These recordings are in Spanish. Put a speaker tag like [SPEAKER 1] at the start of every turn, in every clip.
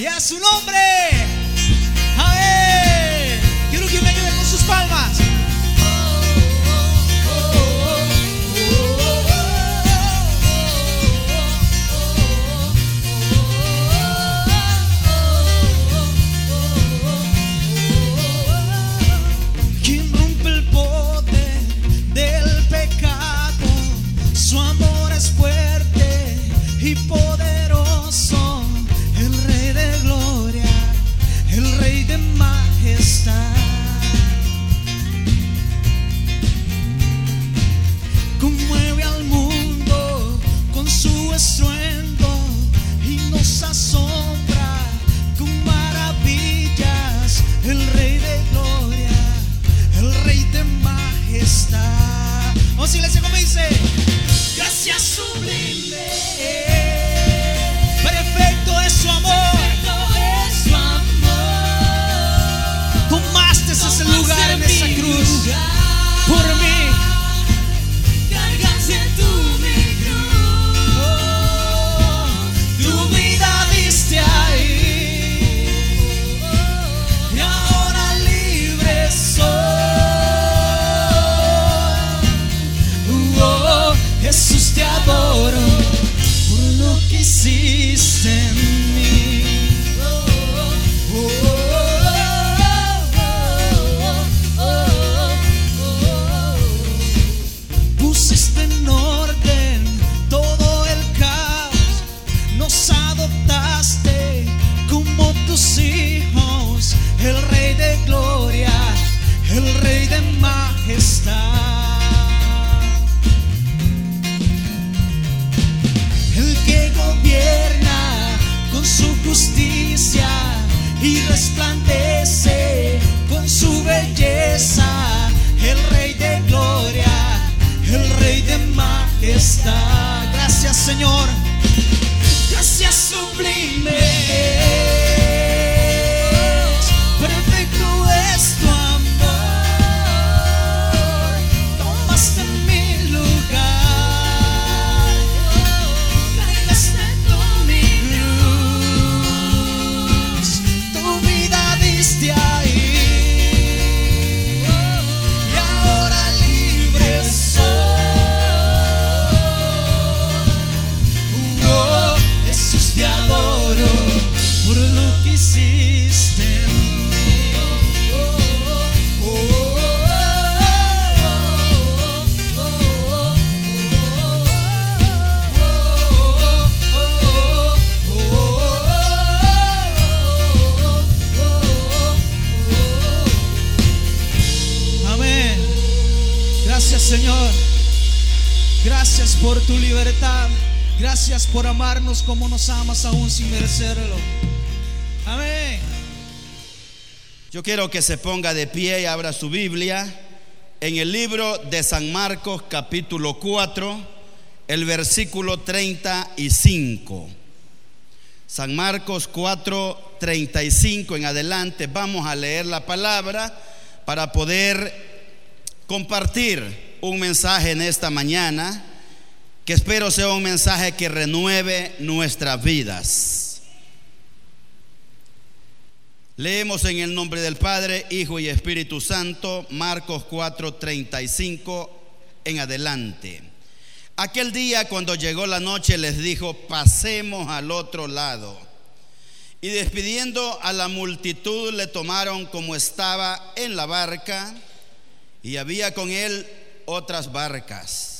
[SPEAKER 1] y a su nombre. A ver, quiero que me ayuden con sus palmas. Gracias sublime. Gracias Señor, gracias sublime. Por tu libertad. Gracias por amarnos como nos amas aún sin merecerlo. Amén.
[SPEAKER 2] Yo quiero que se ponga de pie y abra su Biblia en el libro de San Marcos capítulo 4, el versículo 35. San Marcos 4, 35 en adelante vamos a leer la palabra para poder compartir un mensaje en esta mañana que espero sea un mensaje que renueve nuestras vidas. Leemos en el nombre del Padre, Hijo y Espíritu Santo, Marcos 4, 35 en adelante. Aquel día cuando llegó la noche les dijo, pasemos al otro lado. Y despidiendo a la multitud le tomaron como estaba en la barca y había con él otras barcas.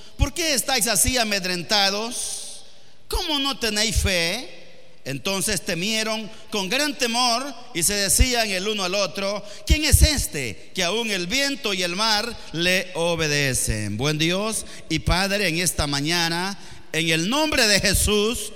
[SPEAKER 2] ¿por qué estáis así amedrentados? ¿Cómo no tenéis fe? Entonces temieron con gran temor y se decían el uno al otro, ¿quién es este que aún el viento y el mar le obedecen? Buen Dios y Padre, en esta mañana, en el nombre de Jesús,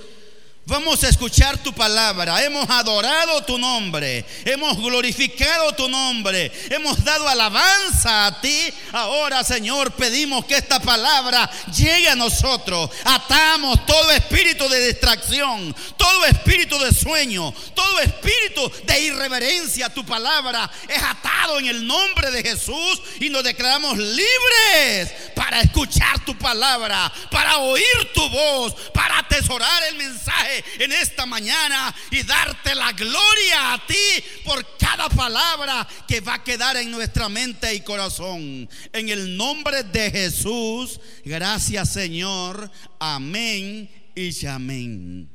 [SPEAKER 2] Vamos a escuchar tu palabra. Hemos adorado tu nombre. Hemos glorificado tu nombre. Hemos dado alabanza a ti. Ahora, Señor, pedimos que esta palabra llegue a nosotros. Atamos todo espíritu de distracción, todo espíritu de sueño, todo espíritu de irreverencia. Tu palabra es atado en el nombre de Jesús y nos declaramos libres para escuchar tu palabra, para oír tu voz, para atesorar el mensaje en esta mañana y darte la gloria a ti por cada palabra que va a quedar en nuestra mente y corazón. En el nombre de Jesús, gracias Señor. Amén y amén.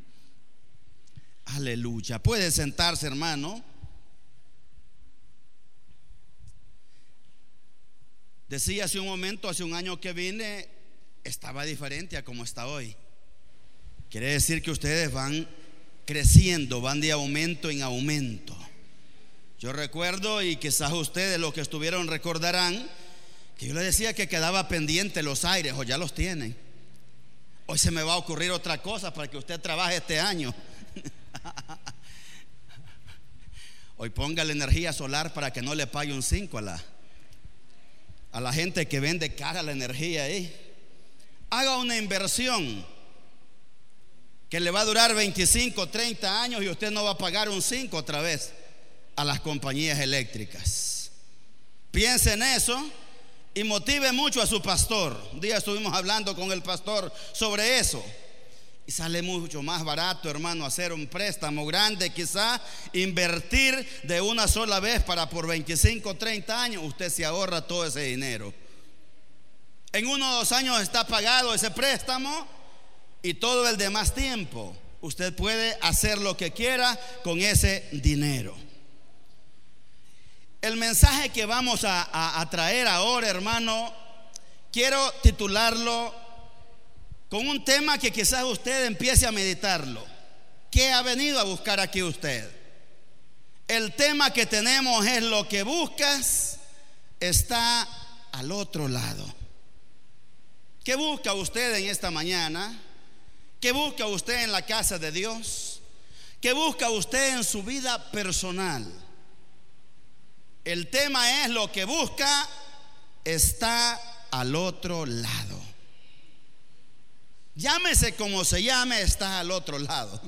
[SPEAKER 2] Aleluya. Puede sentarse, hermano. Decía hace un momento, hace un año que vine, estaba diferente a como está hoy. Quiere decir que ustedes van creciendo, van de aumento en aumento. Yo recuerdo, y quizás ustedes los que estuvieron recordarán, que yo les decía que quedaba pendiente los aires, o ya los tienen. Hoy se me va a ocurrir otra cosa para que usted trabaje este año. Hoy ponga la energía solar para que no le pague un 5 a la, a la gente que vende cara la energía ahí. Haga una inversión que le va a durar 25, 30 años y usted no va a pagar un 5 otra vez a las compañías eléctricas. Piense en eso y motive mucho a su pastor. Un día estuvimos hablando con el pastor sobre eso. Y sale mucho más barato, hermano, hacer un préstamo grande, quizá invertir de una sola vez para por 25, 30 años, usted se ahorra todo ese dinero. En uno o dos años está pagado ese préstamo y todo el demás tiempo usted puede hacer lo que quiera con ese dinero. El mensaje que vamos a, traer ahora, hermano, quiero titularlo con un tema que quizás usted empiece a meditarlo. ¿Qué ha venido a buscar aquí usted? El tema que tenemos es lo que buscas está al otro lado. ¿Qué busca usted en esta mañana? ¿Qué busca usted en la casa de Dios? ¿Qué busca usted en su vida personal? El tema es lo que busca está al otro lado. Llámese como se llame, está al otro lado.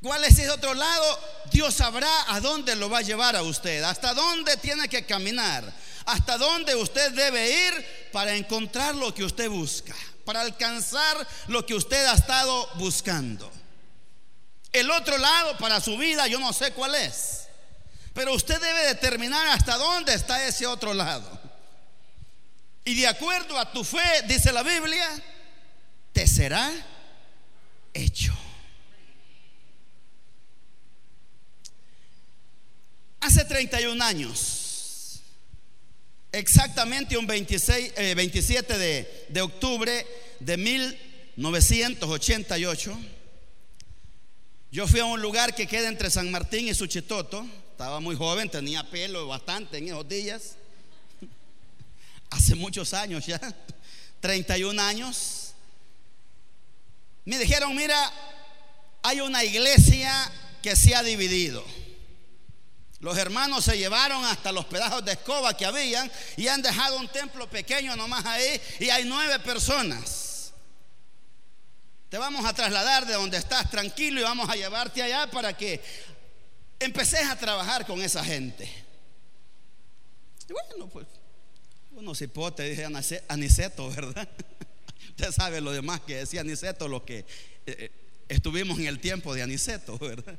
[SPEAKER 2] ¿Cuál es ese otro lado? Dios sabrá a dónde lo va a llevar a usted, hasta dónde tiene que caminar, hasta dónde usted debe ir para encontrar lo que usted busca para alcanzar lo que usted ha estado buscando. El otro lado para su vida yo no sé cuál es, pero usted debe determinar hasta dónde está ese otro lado. Y de acuerdo a tu fe, dice la Biblia, te será hecho. Hace 31 años, exactamente un 26, 27 eh, de, de octubre de 1988, yo fui a un lugar que queda entre San Martín y Suchitoto. Estaba muy joven, tenía pelo bastante en esos días. Hace muchos años ya, 31 años. Me dijeron, mira, hay una iglesia que se ha dividido. Los hermanos se llevaron hasta los pedazos de escoba que habían y han dejado un templo pequeño nomás ahí y hay nueve personas. Te vamos a trasladar de donde estás tranquilo y vamos a llevarte allá para que empeces a trabajar con esa gente. Y bueno, pues uno cipote, dije Aniceto, ¿verdad? Usted sabe lo demás que decía Aniceto, lo que eh, eh, estuvimos en el tiempo de Aniceto, ¿verdad?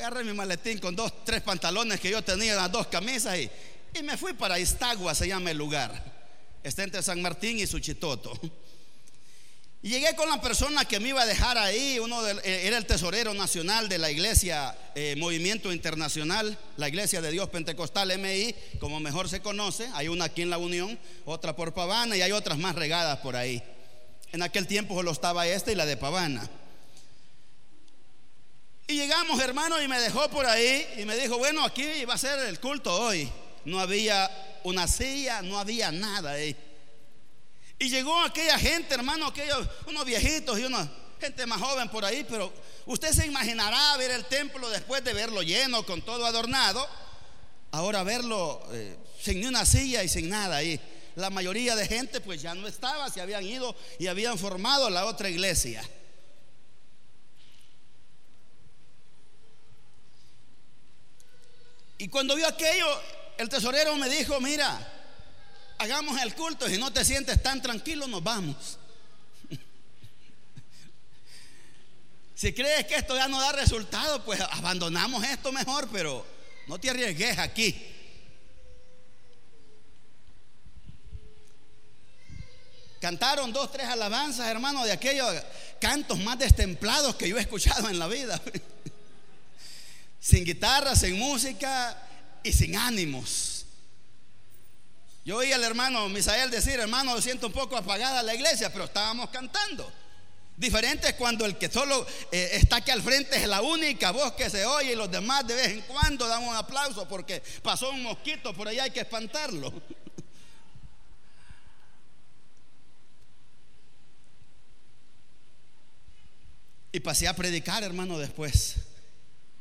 [SPEAKER 2] Agarré mi maletín con dos, tres pantalones que yo tenía, las dos camisas y, y me fui para Istagua, se llama el lugar. Está entre San Martín y Suchitoto. Y llegué con la persona que me iba a dejar ahí, uno eh, era el tesorero nacional de la iglesia eh, Movimiento Internacional, la iglesia de Dios Pentecostal MI, como mejor se conoce. Hay una aquí en la Unión, otra por Pavana y hay otras más regadas por ahí. En aquel tiempo solo estaba esta y la de Pavana. Y llegamos, hermano, y me dejó por ahí y me dijo, bueno, aquí va a ser el culto hoy. No había una silla, no había nada ahí. Y llegó aquella gente, hermano, aquellos, unos viejitos y unos, gente más joven por ahí, pero usted se imaginará ver el templo después de verlo lleno, con todo adornado. Ahora verlo eh, sin ni una silla y sin nada ahí. La mayoría de gente pues ya no estaba, se habían ido y habían formado la otra iglesia. Y cuando vio aquello, el tesorero me dijo, mira, hagamos el culto, si no te sientes tan tranquilo, nos vamos. si crees que esto ya no da resultado, pues abandonamos esto mejor, pero no te arriesgues aquí. Cantaron dos, tres alabanzas, hermano, de aquellos cantos más destemplados que yo he escuchado en la vida. sin guitarra, sin música y sin ánimos. Yo oí al hermano Misael decir, hermano, siento un poco apagada la iglesia, pero estábamos cantando. Diferente es cuando el que solo eh, está aquí al frente es la única voz que se oye y los demás de vez en cuando dan un aplauso porque pasó un mosquito por allá hay que espantarlo. Y pasé a predicar, hermano, después.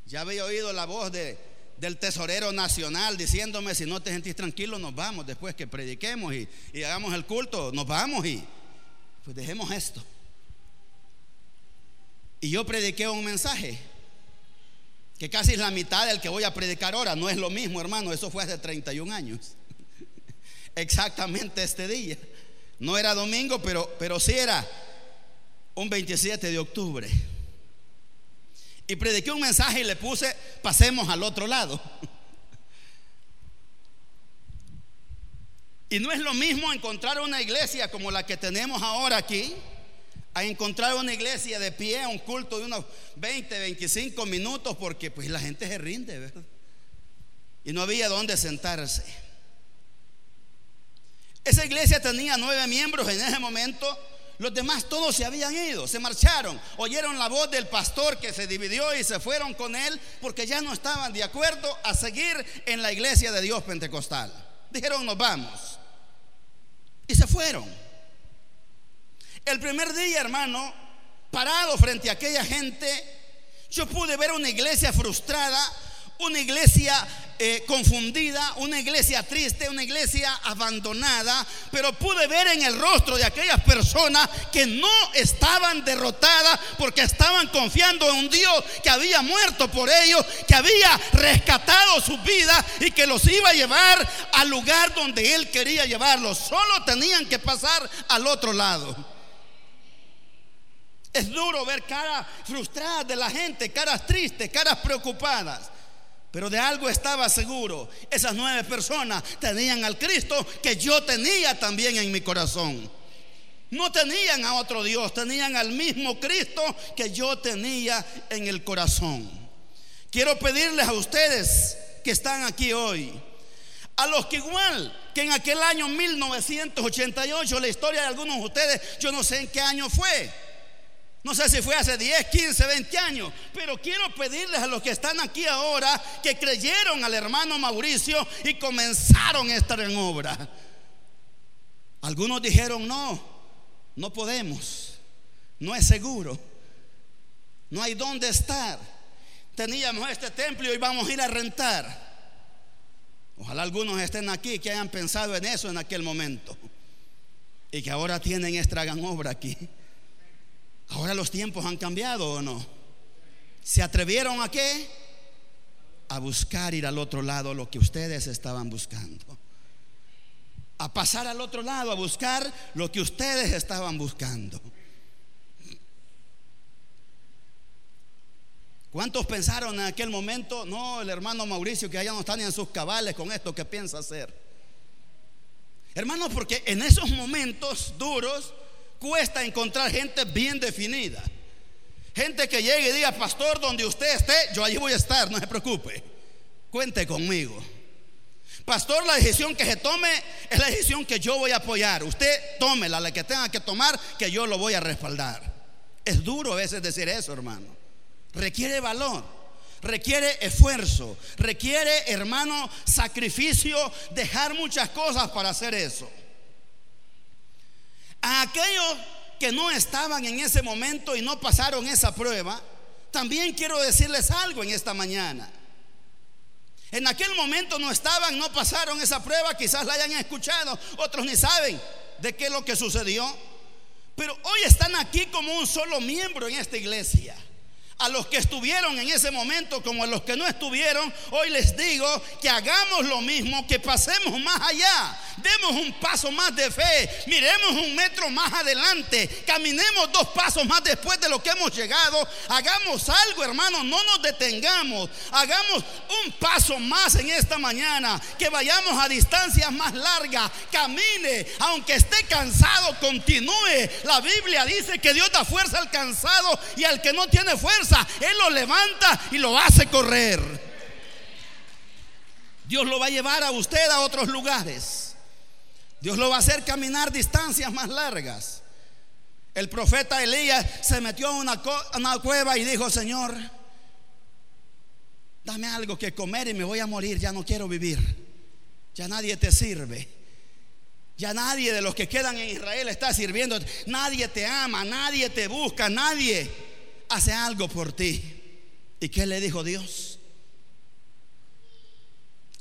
[SPEAKER 2] Ya había oído la voz de, del tesorero nacional diciéndome, si no te sentís tranquilo, nos vamos después que prediquemos y, hagamos el culto, nos vamos y pues dejemos esto. Y yo prediqué un mensaje que casi es la mitad del que voy a predicar ahora. No es lo mismo, hermano, eso fue hace 31 años. Exactamente este día. No era domingo, pero, pero sí era un 27 de octubre y prediqué un mensaje y le puse, pasemos al otro lado. Y no es lo mismo encontrar una iglesia como la que tenemos ahora aquí, a encontrar una iglesia de pie, un culto de unos 20, 25 minutos, porque pues la gente se rinde. Y no había dónde sentarse. Esa iglesia tenía nueve miembros en ese momento los demás todos se habían ido, se marcharon, oyeron la voz del pastor que se dividió y se fueron con él porque ya no estaban de acuerdo a seguir en la iglesia de Dios pentecostal. Dijeron, nos vamos. Y se fueron. El primer día, hermano, parado frente a aquella gente, yo pude ver una iglesia frustrada, una iglesia eh, confundida, una iglesia triste, una iglesia abandonada, pero pude ver en el rostro de aquellas personas que no estaban derrotadas porque estaban confiando en un Dios que había muerto por ellos, que había rescatado su vida y que los iba a llevar al lugar donde Él quería llevarlos. Solo tenían que pasar al otro lado. Es duro ver caras frustradas de la gente, caras tristes, caras preocupadas. Pero de algo estaba seguro. Esas nueve personas tenían al Cristo que yo tenía también en mi corazón. No tenían a otro Dios, tenían al mismo Cristo que yo tenía en el corazón. Quiero pedirles a ustedes que están aquí hoy, a los que igual que en aquel año 1988, la historia de algunos de ustedes, yo no sé en qué año fue no sé si fue hace 10, 15, 20 años, pero quiero pedirles a los que están aquí ahora que creyeron al hermano Mauricio y comenzaron esta en obra. Algunos dijeron, no, no podemos, no es seguro, no hay dónde estar. Teníamos este templo y vamos a ir a rentar. Ojalá algunos estén aquí que hayan pensado en eso en aquel momento y que ahora tienen esta gran obra aquí. Ahora los tiempos han cambiado o no. ¿Se atrevieron a qué? A buscar ir al otro lado lo que ustedes estaban buscando. A pasar al otro lado, a buscar lo que ustedes estaban buscando. ¿Cuántos pensaron en aquel momento? No, el hermano Mauricio que allá no está ni en sus cabales con esto que piensa hacer. Hermanos, porque en esos momentos duros cuesta encontrar gente bien definida. Gente que llegue y diga, pastor, donde usted esté, yo allí voy a estar, no se preocupe. Cuente conmigo. Pastor, la decisión que se tome es la decisión que yo voy a apoyar. Usted tómela, la que tenga que tomar, que yo lo voy a respaldar. Es duro a veces decir eso, hermano. Requiere valor, requiere esfuerzo, requiere, hermano, sacrificio, dejar muchas cosas para hacer eso. A aquellos que no estaban en ese momento y no pasaron esa prueba, también quiero decirles algo en esta mañana. En aquel momento no estaban, no pasaron esa prueba, quizás la hayan escuchado, otros ni saben de qué es lo que sucedió. Pero hoy están aquí como un solo miembro en esta iglesia a los que estuvieron en ese momento como a los que no estuvieron, hoy les digo que hagamos lo mismo, que pasemos más allá, demos un paso más de fe, miremos un metro más adelante, caminemos dos pasos más después de lo que hemos llegado, hagamos algo hermano, no nos detengamos, hagamos un paso más en esta mañana, que vayamos a distancias más largas, camine, aunque esté cansado, continúe. La Biblia dice que Dios da fuerza al cansado y al que no tiene fuerza él lo levanta y lo hace correr. Dios lo va a llevar a usted a otros lugares. Dios lo va a hacer caminar distancias más largas. El profeta Elías se metió a una, una cueva y dijo, Señor, dame algo que comer y me voy a morir, ya no quiero vivir. Ya nadie te sirve. Ya nadie de los que quedan en Israel está sirviendo. Nadie te ama, nadie te busca, nadie hace algo por ti. ¿Y qué le dijo Dios?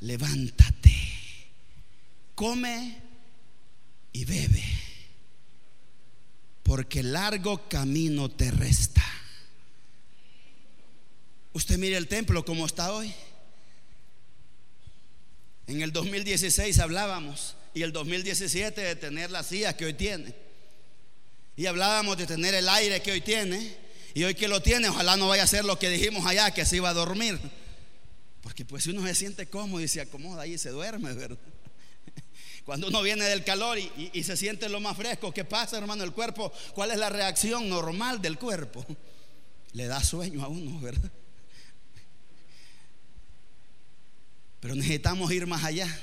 [SPEAKER 2] Levántate, come y bebe, porque largo camino te resta. Usted mire el templo como está hoy. En el 2016 hablábamos y el 2017 de tener las sillas que hoy tiene. Y hablábamos de tener el aire que hoy tiene. Y hoy que lo tiene, ojalá no vaya a ser lo que dijimos allá, que se iba a dormir. Porque pues uno se siente cómodo y se acomoda ahí se duerme, ¿verdad? Cuando uno viene del calor y, se siente lo más fresco, ¿qué pasa, hermano? El cuerpo, ¿cuál es la reacción normal del cuerpo? Le da sueño a uno, ¿verdad? Pero necesitamos ir más allá.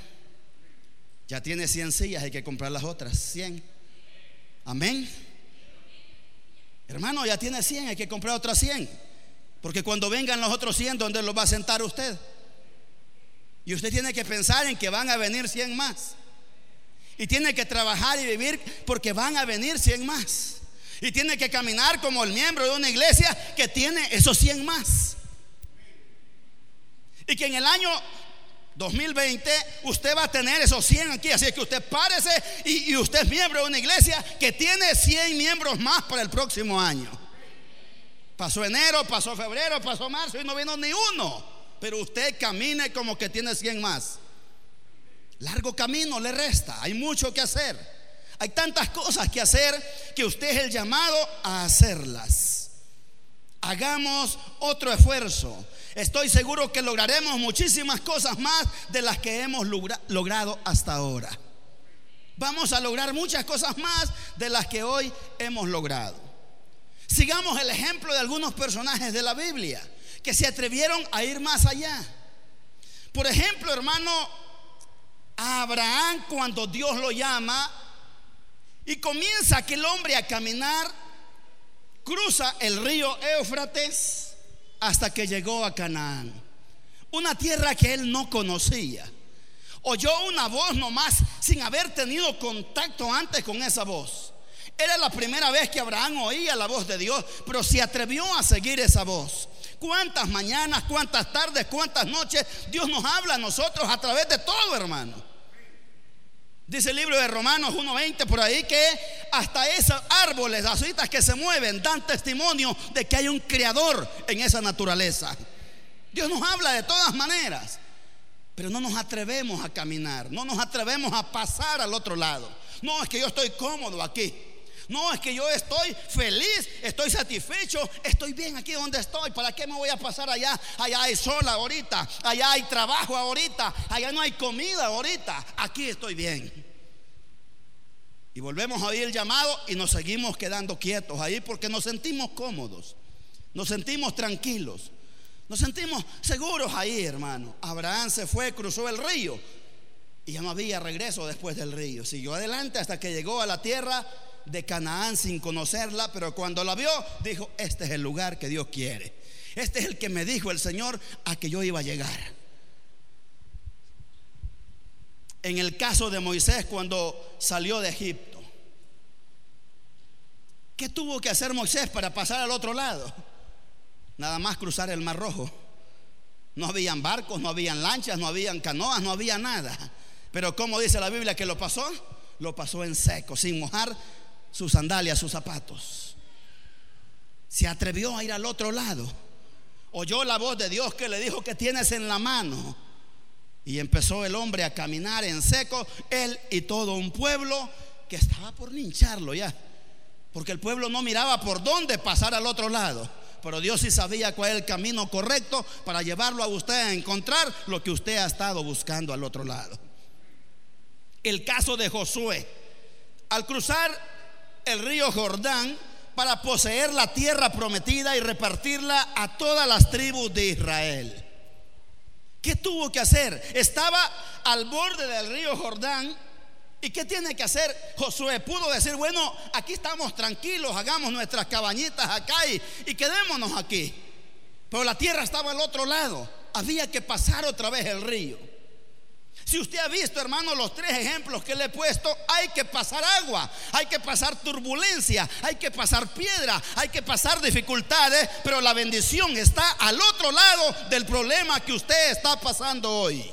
[SPEAKER 2] Ya tiene 100 sillas, hay que comprar las otras 100. Amén. Hermano, ya tiene 100, hay que comprar otras 100. Porque cuando vengan los otros 100, ¿dónde los va a sentar usted? Y usted tiene que pensar en que van a venir 100 más. Y tiene que trabajar y vivir porque van a venir 100 más. Y tiene que caminar como el miembro de una iglesia que tiene esos 100 más. Y que en el año 2020 usted va a tener esos 100 aquí. Así que usted párese y, usted es miembro de una iglesia que tiene 100 miembros más para el próximo año. Pasó enero, pasó febrero, pasó marzo y no vino ni uno. Pero usted camine como que tiene 100 más. Largo camino le resta. Hay mucho que hacer. Hay tantas cosas que hacer que usted es el llamado a hacerlas. Hagamos otro esfuerzo. Estoy seguro que lograremos muchísimas cosas más de las que hemos logrado hasta ahora. Vamos a lograr muchas cosas más de las que hoy hemos logrado. Sigamos el ejemplo de algunos personajes de la Biblia que se atrevieron a ir más allá. Por ejemplo, hermano, Abraham cuando Dios lo llama y comienza aquel hombre a caminar, cruza el río Éufrates hasta que llegó a Canaán, una tierra que él no conocía. Oyó una voz nomás sin haber tenido contacto antes con esa voz. Era la primera vez que Abraham oía la voz de Dios, pero se atrevió a seguir esa voz. ¿Cuántas mañanas, cuántas tardes, cuántas noches Dios nos habla a nosotros a través de todo, hermano? Dice el libro de Romanos 1.20 por ahí que hasta esos árboles, las hojitas que se mueven, dan testimonio de que hay un creador en esa naturaleza. Dios nos habla de todas maneras, pero no nos atrevemos a caminar, no nos atrevemos a pasar al otro lado. No, es que yo estoy cómodo aquí. No, es que yo estoy feliz, estoy satisfecho, estoy bien aquí donde estoy. ¿Para qué me voy a pasar allá? Allá hay sol ahorita, allá hay trabajo ahorita, allá no hay comida ahorita. Aquí estoy bien. Y volvemos a oír el llamado y nos seguimos quedando quietos ahí porque nos sentimos cómodos, nos sentimos tranquilos, nos sentimos seguros ahí, hermano. Abraham se fue, cruzó el río y ya no había regreso después del río. Siguió adelante hasta que llegó a la tierra de Canaán sin conocerla, pero cuando la vio, dijo, este es el lugar que Dios quiere. Este es el que me dijo el Señor a que yo iba a llegar. En el caso de Moisés cuando salió de Egipto, ¿Qué tuvo que hacer Moisés para pasar al otro lado? Nada más cruzar el Mar Rojo. No habían barcos, no habían lanchas, no habían canoas, no había nada. Pero como dice la Biblia que lo pasó, lo pasó en seco, sin mojar sus sandalias, sus zapatos. Se atrevió a ir al otro lado. Oyó la voz de Dios que le dijo que tienes en la mano. Y empezó el hombre a caminar en seco, él y todo un pueblo que estaba por lincharlo ya. Porque el pueblo no miraba por dónde pasar al otro lado. Pero Dios sí sabía cuál es el camino correcto para llevarlo a usted a encontrar lo que usted ha estado buscando al otro lado. El caso de Josué. Al cruzar el río Jordán para poseer la tierra prometida y repartirla a todas las tribus de Israel. ¿Qué tuvo que hacer? Estaba al borde del río Jordán ¿Y qué tiene que hacer Josué? Pudo decir, bueno, aquí estamos tranquilos, hagamos nuestras cabañitas acá y, quedémonos aquí. Pero la tierra estaba al otro lado. Había que pasar otra vez el río. Si usted ha visto, hermano, los tres ejemplos que le he puesto, hay que pasar agua, hay que pasar turbulencia, hay que pasar piedra, hay que pasar dificultades, pero la bendición está al otro lado del problema que usted está pasando hoy.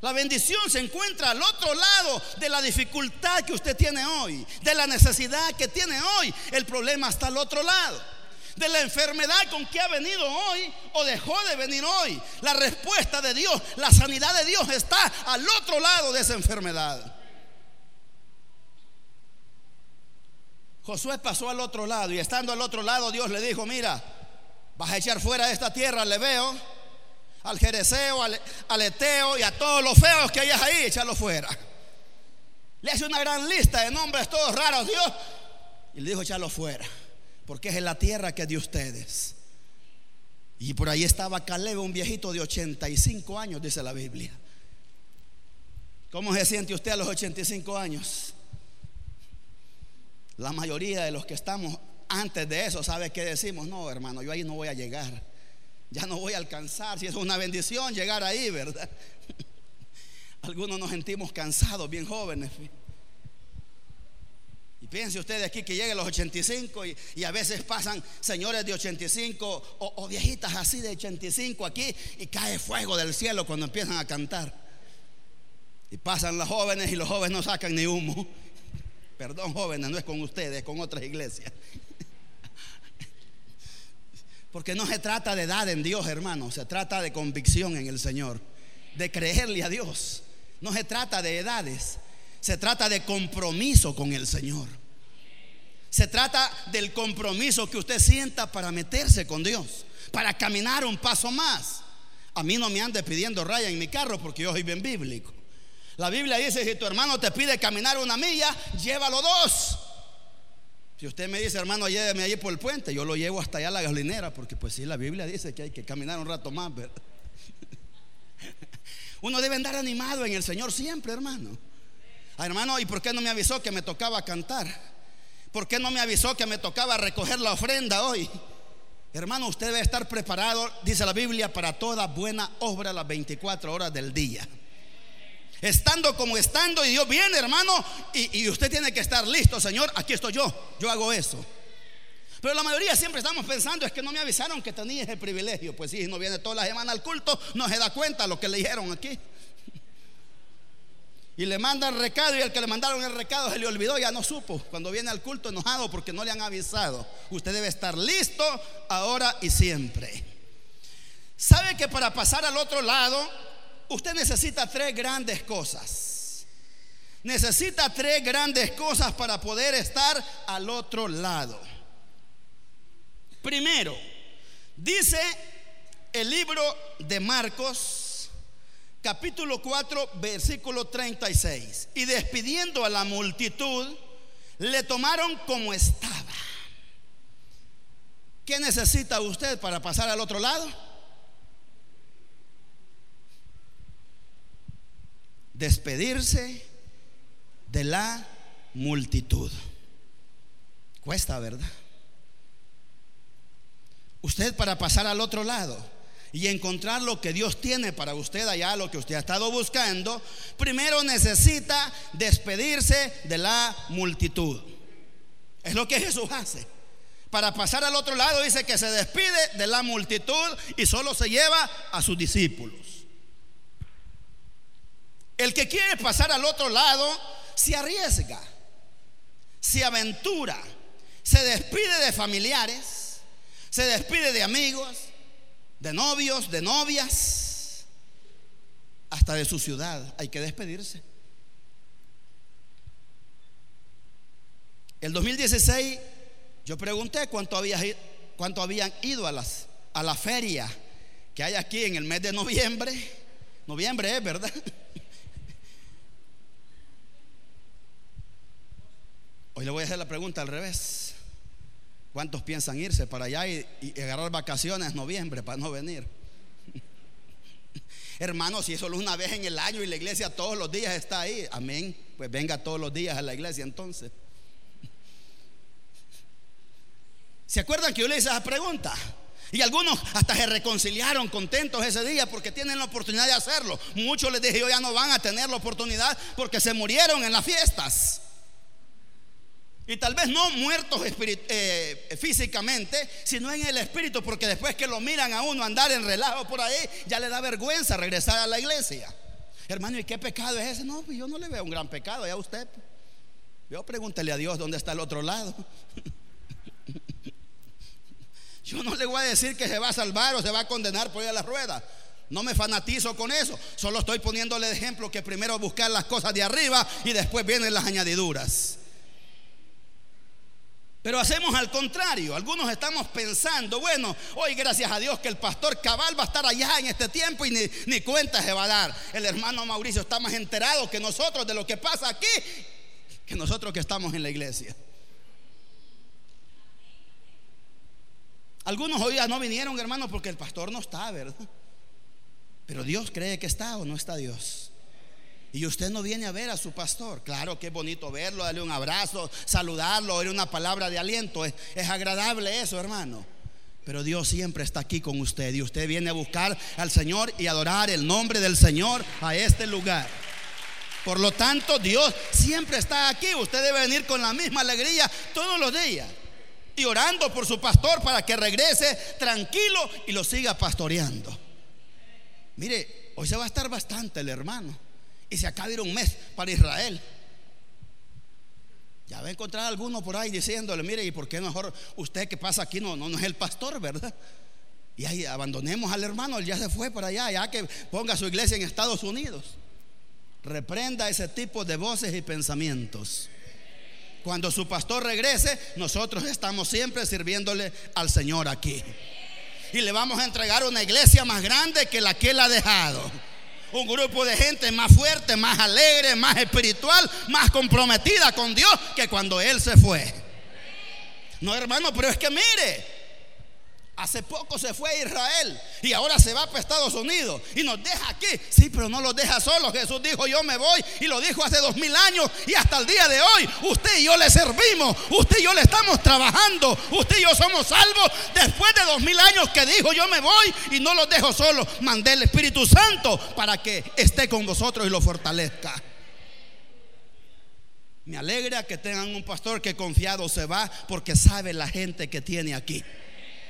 [SPEAKER 2] La bendición se encuentra al otro lado de la dificultad que usted tiene hoy, de la necesidad que tiene hoy. El problema está al otro lado. De la enfermedad con que ha venido hoy o dejó de venir hoy. La respuesta de Dios, la sanidad de Dios está al otro lado de esa enfermedad. Josué pasó al otro lado y estando al otro lado Dios le dijo, mira, vas a echar fuera de esta tierra, le veo al Jereseo, al, Eteo y a todos los feos que hayas ahí, échalo fuera. Le hace una gran lista de nombres todos raros Dios y le dijo, échalo fuera, porque es en la tierra que es de ustedes. Y por ahí estaba Caleb, un viejito de 85 años, dice la Biblia. ¿Cómo se siente usted a los 85 años? La mayoría de los que estamos antes de eso, ¿sabe qué decimos? No, hermano, yo ahí no voy a llegar ya no voy a alcanzar. Si es una bendición llegar ahí, ¿verdad? Algunos nos sentimos cansados, bien jóvenes. Piense usted aquí que lleguen los 85 y, a veces pasan señores de 85 o, o, viejitas así de 85 aquí y cae fuego del cielo cuando empiezan a cantar. Y pasan los jóvenes y los jóvenes no sacan ni humo. Perdón jóvenes, no es con ustedes, es con otras iglesias. Porque no se trata de edad en Dios, hermano, se trata de convicción en el Señor, de creerle a Dios. No se trata de edades, se trata de compromiso con el Señor. Se trata del compromiso que usted sienta para meterse con Dios, para caminar un paso más. A mí no me ande pidiendo raya en mi carro porque yo soy bien bíblico. La Biblia dice, si tu hermano te pide caminar una milla, llévalo dos. Si usted me dice, hermano, lléveme allí por el puente, yo lo llevo hasta allá a la gasolinera, porque pues sí, la Biblia dice que hay que caminar un rato más, ¿verdad? Uno debe andar animado en el Señor siempre, hermano. Hermano, ¿y por qué no me avisó que me tocaba cantar? ¿Por qué no me avisó que me tocaba recoger la ofrenda hoy? Hermano, usted debe estar preparado, dice la Biblia, para toda buena obra las 24 horas del día estando como estando, y Dios viene, hermano, y, usted tiene que estar listo, Señor, aquí estoy yo, yo hago eso. Pero la mayoría siempre estamos pensando es que no me avisaron que tenía ese privilegio. Pues si no viene toda la semana al culto, no se da cuenta lo que le dijeron aquí. Y le mandan recado y el que le mandaron el recado se le olvidó, ya no supo. Cuando viene al culto enojado porque no le han avisado. Usted debe estar listo ahora y siempre. ¿Sabe que para pasar al otro lado usted necesita tres grandes cosas. Necesita tres grandes cosas para poder estar al otro lado. Primero, dice el libro de Marcos, capítulo 4, versículo 36. Y despidiendo a la multitud, le tomaron como estaba. ¿Qué necesita usted para pasar al otro lado? despedirse de la multitud. Cuesta, ¿verdad? Usted para pasar al otro lado y encontrar lo que Dios tiene para usted allá, lo que usted ha estado buscando, primero necesita despedirse de la multitud. Es lo que Jesús hace. Para pasar al otro lado dice que se despide de la multitud y solo se lleva a sus discípulos. El que quiere pasar al otro lado se arriesga, se aventura, se despide de familiares, se despide de amigos, de novios, de novias, hasta de su ciudad. Hay que despedirse. El 2016 yo pregunté cuánto, había, cuánto habían ido a, las, a la feria que hay aquí en el mes de noviembre. Noviembre es, ¿verdad? Hoy le voy a hacer la pregunta al revés. ¿Cuántos piensan irse para allá y, agarrar vacaciones en noviembre para no venir? Hermanos, si es una vez en el año y la iglesia todos los días está ahí, amén. Pues venga todos los días a la iglesia entonces. ¿Se acuerdan que yo le hice esa pregunta? Y algunos hasta se reconciliaron contentos ese día porque tienen la oportunidad de hacerlo. Muchos les dije, yo ya no van a tener la oportunidad porque se murieron en las fiestas. Y tal vez no muertos eh, físicamente, sino en el espíritu, porque después que lo miran a uno andar en relajo por ahí, ya le da vergüenza regresar a la iglesia. Hermano, ¿y qué pecado es ese? No, pues yo no le veo un gran pecado, ya usted. Yo pregúntele a Dios dónde está el otro lado. Yo no le voy a decir que se va a salvar o se va a condenar por ir a la rueda. No me fanatizo con eso. Solo estoy poniéndole de ejemplo que primero buscar las cosas de arriba y después vienen las añadiduras. Pero hacemos al contrario. Algunos estamos pensando, bueno, hoy gracias a Dios que el pastor cabal va a estar allá en este tiempo y ni, ni cuenta se va a dar. El hermano Mauricio está más enterado que nosotros de lo que pasa aquí que nosotros que estamos en la iglesia. Algunos hoy ya no vinieron, hermano, porque el pastor no está, ¿verdad? Pero Dios cree que está o no está Dios. Y usted no viene a ver a su pastor. Claro que es bonito verlo, darle un abrazo, saludarlo, oír una palabra de aliento. Es, es, agradable eso, hermano. Pero Dios siempre está aquí con usted. Y usted viene a buscar al Señor y adorar el nombre del Señor a este lugar. Por lo tanto, Dios siempre está aquí. Usted debe venir con la misma alegría todos los días. Y orando por su pastor para que regrese tranquilo y lo siga pastoreando. Mire, hoy se va a estar bastante el hermano y se acaba de un mes para Israel. Ya va a encontrar alguno por ahí diciéndole, mire, ¿y por qué mejor usted que pasa aquí no, no, no es el pastor, verdad? Y ahí abandonemos al hermano, él ya se fue para allá, ya que ponga su iglesia en Estados Unidos. Reprenda ese tipo de voces y pensamientos. Cuando su pastor regrese, nosotros estamos siempre sirviéndole al Señor aquí. Y le vamos a entregar una iglesia más grande que la que él ha dejado un grupo de gente más fuerte, más alegre, más espiritual, más comprometida con Dios que cuando Él se fue. No, hermano, pero es que mire, Hace poco se fue a Israel y ahora se va para Estados Unidos y nos deja aquí. Sí, pero no los deja solos. Jesús dijo, yo me voy y lo dijo hace dos mil años y hasta el día de hoy usted y yo le servimos, usted y yo le estamos trabajando, usted y yo somos salvos después de dos mil años que dijo, yo me voy y no los dejo solos. Mandé el Espíritu Santo para que esté con vosotros y lo fortalezca. Me alegra que tengan un pastor que confiado se va porque sabe la gente que tiene aquí.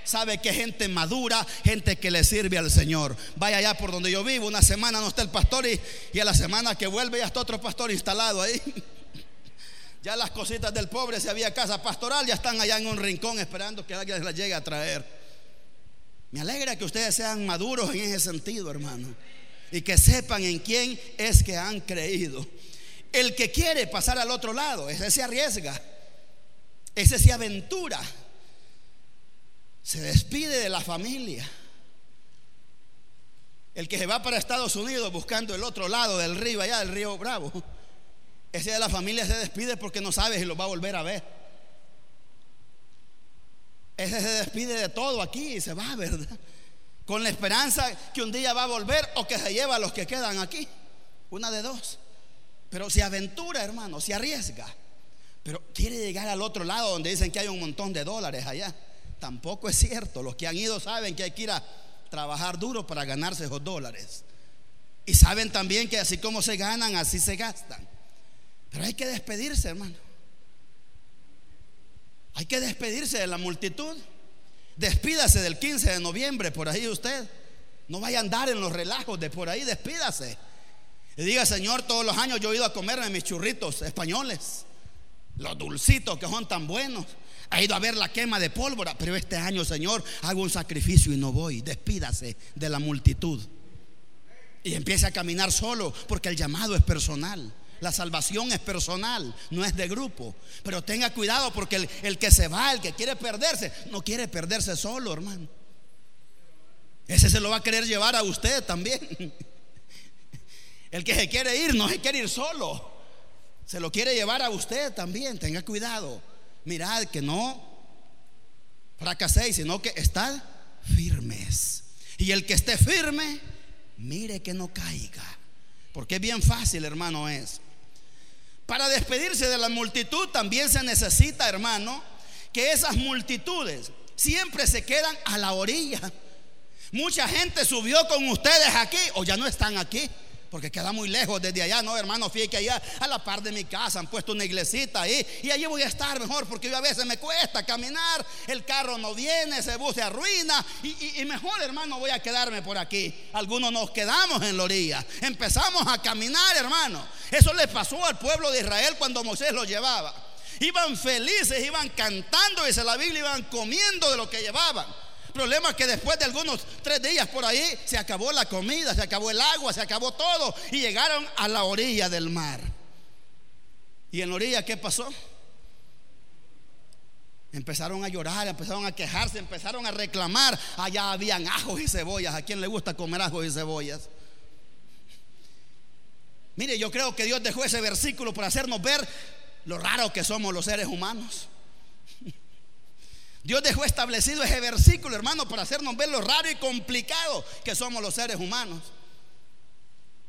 [SPEAKER 2] Sabe que gente madura, gente que le sirve al Señor. Vaya allá por donde yo vivo, una semana no está el pastor y, a la semana que vuelve ya está otro pastor instalado ahí. Ya las cositas del pobre, si había casa pastoral, ya están allá en un rincón esperando que alguien las llegue a traer. Me alegra que ustedes sean maduros en ese sentido, hermano. Y que sepan en quién es que han creído. El que quiere pasar al otro lado, ese se arriesga. Ese se aventura se despide de la familia. El que se va para Estados Unidos buscando el otro lado del río, allá del río Bravo, ese de la familia se despide porque no sabe si lo va a volver a ver. Ese se despide de todo aquí y se va, ¿verdad? Con la esperanza que un día va a volver o que se lleva a los que quedan aquí. Una de dos. Pero se aventura, hermano, se arriesga. Pero quiere llegar al otro lado donde dicen que hay un montón de dólares allá. Tampoco es cierto. Los que han ido saben que hay que ir a trabajar duro para ganarse esos dólares. Y saben también que así como se ganan, así se gastan. Pero hay que despedirse, hermano. Hay que despedirse de la multitud. Despídase del 15 de noviembre, por ahí usted. No vaya a andar en los relajos de por ahí, despídase. Y diga, Señor, todos los años yo he ido a comerme mis churritos españoles, los dulcitos que son tan buenos. He ido a ver la quema de pólvora, pero este año, Señor, hago un sacrificio y no voy. Despídase de la multitud. Y empiece a caminar solo, porque el llamado es personal. La salvación es personal, no es de grupo. Pero tenga cuidado porque el, el, que se va, el que quiere perderse, no quiere perderse solo, hermano. Ese se lo va a querer llevar a usted también. El que se quiere ir no se quiere ir solo. Se lo quiere llevar a usted también. Tenga cuidado. Mirad que no fracaséis, sino que estad firmes. Y el que esté firme, mire que no caiga. Porque bien fácil, hermano, es. Para despedirse de la multitud también se necesita, hermano, que esas multitudes siempre se quedan a la orilla. Mucha gente subió con ustedes aquí o ya no están aquí porque queda muy lejos desde allá, no, hermano, fíjate que allá a la par de mi casa han puesto una iglesita ahí y allí voy a estar mejor porque yo a veces me cuesta caminar, el carro no viene, ese bus se arruina y, y mejor, hermano, voy a quedarme por aquí. Algunos nos quedamos en la orilla, empezamos a caminar, hermano. Eso le pasó al pueblo de Israel cuando Moisés lo llevaba. Iban felices, iban cantando, dice la Biblia, iban comiendo de lo que llevaban. Problema es que después de algunos tres días por ahí se acabó la comida, se acabó el agua, se acabó todo y llegaron a la orilla del mar. ¿Y en la orilla qué pasó? Empezaron a llorar, empezaron a quejarse, empezaron a reclamar. Allá habían ajos y cebollas. ¿A quién le gusta comer ajos y cebollas? Mire, yo creo que Dios dejó ese versículo para hacernos ver lo raro que somos los seres humanos. Dios dejó establecido ese versículo, hermano, para hacernos ver lo raro y complicado que somos los seres humanos.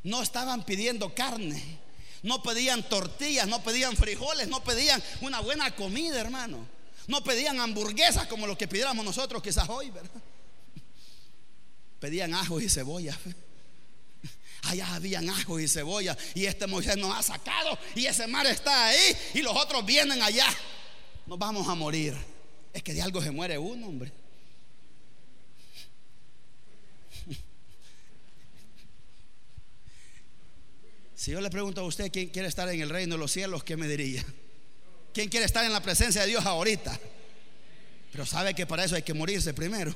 [SPEAKER 2] No estaban pidiendo carne, no pedían tortillas, no pedían frijoles, no pedían una buena comida, hermano. No pedían hamburguesas como lo que pidiéramos nosotros quizás hoy, ¿verdad? Pedían ajos y cebollas. Allá habían ajos y cebolla y este Moisés nos ha sacado y ese mar está ahí y los otros vienen allá. Nos vamos a morir. Es que de algo se muere uno, hombre. Si yo le pregunto a usted quién quiere estar en el reino de los cielos, ¿qué me diría? ¿Quién quiere estar en la presencia de Dios ahorita? Pero sabe que para eso hay que morirse primero.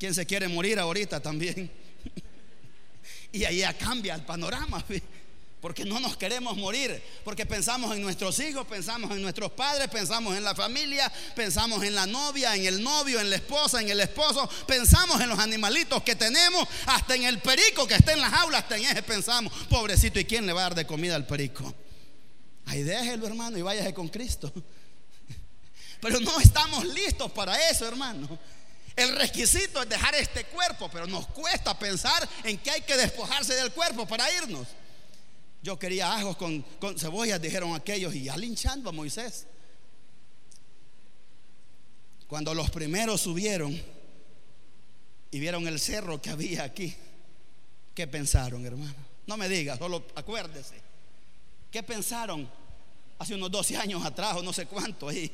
[SPEAKER 2] ¿Quién se quiere morir ahorita también? Y ahí ya cambia el panorama porque no nos queremos morir, porque pensamos en nuestros hijos, pensamos en nuestros padres, pensamos en la familia, pensamos en la novia, en el novio, en la esposa, en el esposo, pensamos en los animalitos que tenemos, hasta en el perico que está en las aulas, hasta en ese pensamos, pobrecito, ¿y quién le va a dar de comida al perico? Ahí déjelo, hermano, y váyase con Cristo. Pero no estamos listos para eso, hermano. El requisito es dejar este cuerpo, pero nos cuesta pensar en que hay que despojarse del cuerpo para irnos. Yo quería ajos con, cebollas, dijeron aquellos, y ya linchando a Moisés. Cuando los primeros subieron y vieron el cerro que había aquí, ¿qué pensaron, hermano? No me diga, solo acuérdese. ¿Qué pensaron hace unos 12 años atrás o no sé cuánto ahí?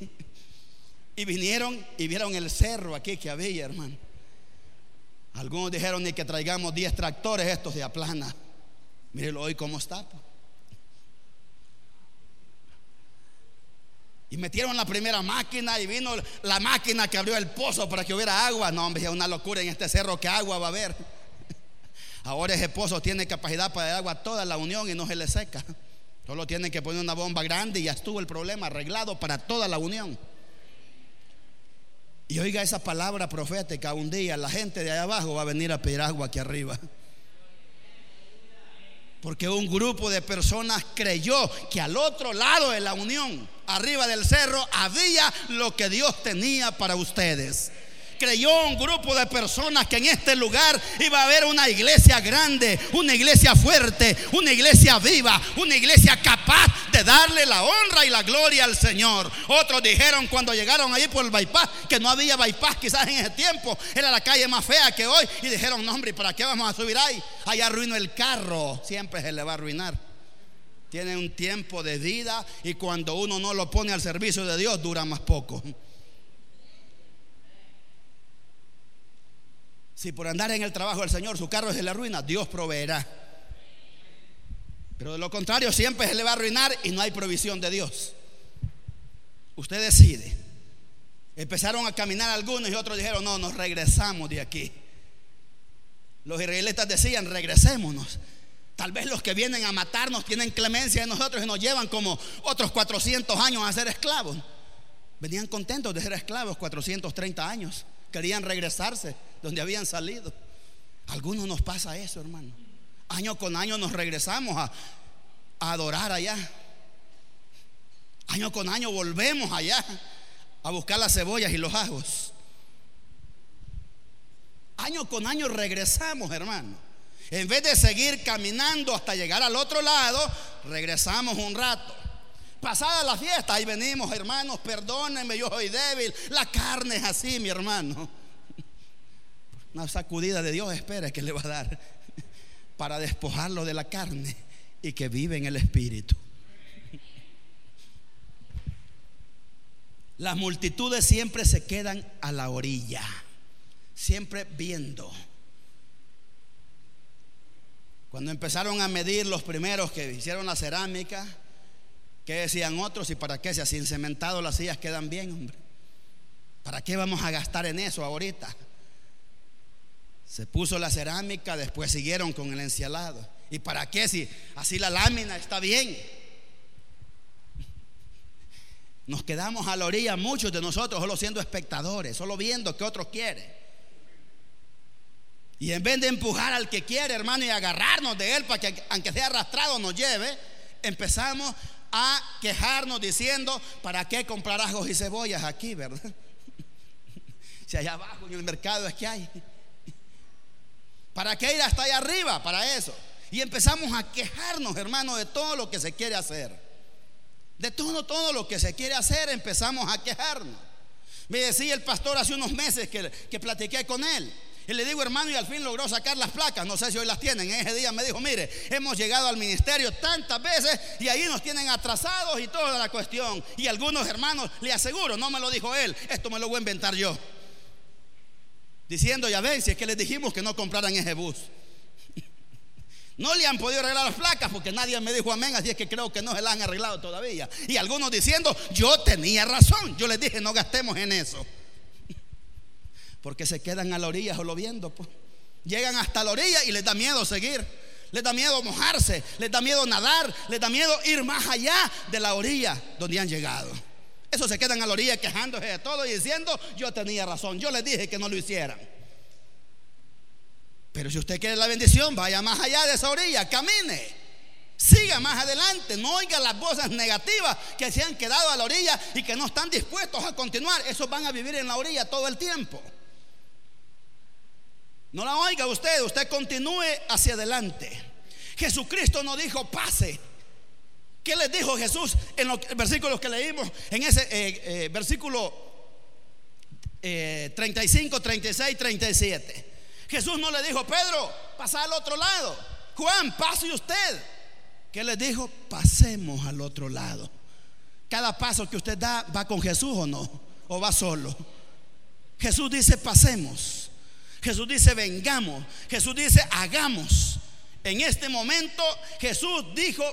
[SPEAKER 2] Y vinieron y vieron el cerro aquí que había, hermano. Algunos dijeron ni que traigamos 10 tractores estos de aplana. Mírelo hoy cómo está. Pues. Y metieron la primera máquina y vino la máquina que abrió el pozo para que hubiera agua. No, hombre, es una locura en este cerro que agua va a haber. Ahora ese pozo tiene capacidad para dar agua a toda la unión y no se le seca. Solo tienen que poner una bomba grande y ya estuvo el problema arreglado para toda la unión. Y oiga esa palabra profética, un día la gente de allá abajo va a venir a pedir agua aquí arriba. Porque un grupo de personas creyó que al otro lado de la unión, arriba del cerro, había lo que Dios tenía para ustedes creyó un grupo de personas que en este lugar iba a haber una iglesia grande, una iglesia fuerte, una iglesia viva, una iglesia capaz de darle la honra y la gloria al Señor. Otros dijeron cuando llegaron allí por el bypass que no había bypass quizás en ese tiempo, era la calle más fea que hoy y dijeron, no hombre, ¿para qué vamos a subir ahí? Allá arruinó el carro, siempre se le va a arruinar. Tiene un tiempo de vida y cuando uno no lo pone al servicio de Dios dura más poco. Si por andar en el trabajo del Señor su carro se le arruina, Dios proveerá. Pero de lo contrario, siempre se le va a arruinar y no hay provisión de Dios. Usted decide. Empezaron a caminar algunos y otros dijeron, no, nos regresamos de aquí. Los israelitas decían, regresémonos. Tal vez los que vienen a matarnos tienen clemencia de nosotros y nos llevan como otros 400 años a ser esclavos. Venían contentos de ser esclavos 430 años. Querían regresarse donde habían salido. algunos nos pasa eso, hermano. Año con año nos regresamos a, a adorar allá. Año con año volvemos allá a buscar las cebollas y los ajos. Año con año regresamos, hermano. En vez de seguir caminando hasta llegar al otro lado, regresamos un rato. Pasada la fiesta, ahí venimos, hermanos, perdónenme, yo soy débil. La carne es así, mi hermano. Una sacudida de Dios, espera que le va a dar para despojarlo de la carne y que vive en el espíritu. Las multitudes siempre se quedan a la orilla, siempre viendo. Cuando empezaron a medir los primeros que hicieron la cerámica, ¿qué decían otros? ¿Y para qué? Si así cementado las sillas quedan bien, hombre. ¿Para qué vamos a gastar en eso ahorita? Se puso la cerámica, después siguieron con el encialado. ¿Y para qué? Si así la lámina está bien. Nos quedamos a la orilla, muchos de nosotros, solo siendo espectadores, solo viendo que otro quiere. Y en vez de empujar al que quiere, hermano, y agarrarnos de él para que, aunque sea arrastrado, nos lleve, empezamos a quejarnos diciendo: ¿Para qué comprar ajos y cebollas aquí, verdad? Si allá abajo en el mercado es que hay. ¿Para qué ir hasta allá arriba? Para eso. Y empezamos a quejarnos, hermano, de todo lo que se quiere hacer. De todo, todo lo que se quiere hacer empezamos a quejarnos. Me decía el pastor hace unos meses que, que platiqué con él. Y le digo, hermano, y al fin logró sacar las placas. No sé si hoy las tienen. En ese día me dijo, mire, hemos llegado al ministerio tantas veces y ahí nos tienen atrasados y toda la cuestión. Y algunos hermanos, le aseguro, no me lo dijo él, esto me lo voy a inventar yo. Diciendo, ya ven, si es que les dijimos que no compraran ese bus. No le han podido arreglar las placas porque nadie me dijo amén, así es que creo que no se las han arreglado todavía. Y algunos diciendo, yo tenía razón. Yo les dije, no gastemos en eso. Porque se quedan a la orilla solo viendo. Pues. Llegan hasta la orilla y les da miedo seguir. Les da miedo mojarse, les da miedo nadar, les da miedo ir más allá de la orilla donde han llegado. Eso se quedan a la orilla quejándose de todo y diciendo, yo tenía razón, yo les dije que no lo hicieran. Pero si usted quiere la bendición, vaya más allá de esa orilla, camine. Siga más adelante, no oiga las voces negativas que se han quedado a la orilla y que no están dispuestos a continuar. Esos van a vivir en la orilla todo el tiempo. No la oiga usted, usted continúe hacia adelante. Jesucristo no dijo pase. ¿Qué les dijo Jesús en los versículos que leímos? En ese eh, eh, versículo 35, 36, 37. Jesús no le dijo, Pedro, pasa al otro lado. Juan, pase usted. ¿Qué le dijo? Pasemos al otro lado. Cada paso que usted da, ¿va con Jesús o no? ¿O va solo? Jesús dice, pasemos. Jesús dice, vengamos. Jesús dice, hagamos. En este momento Jesús dijo,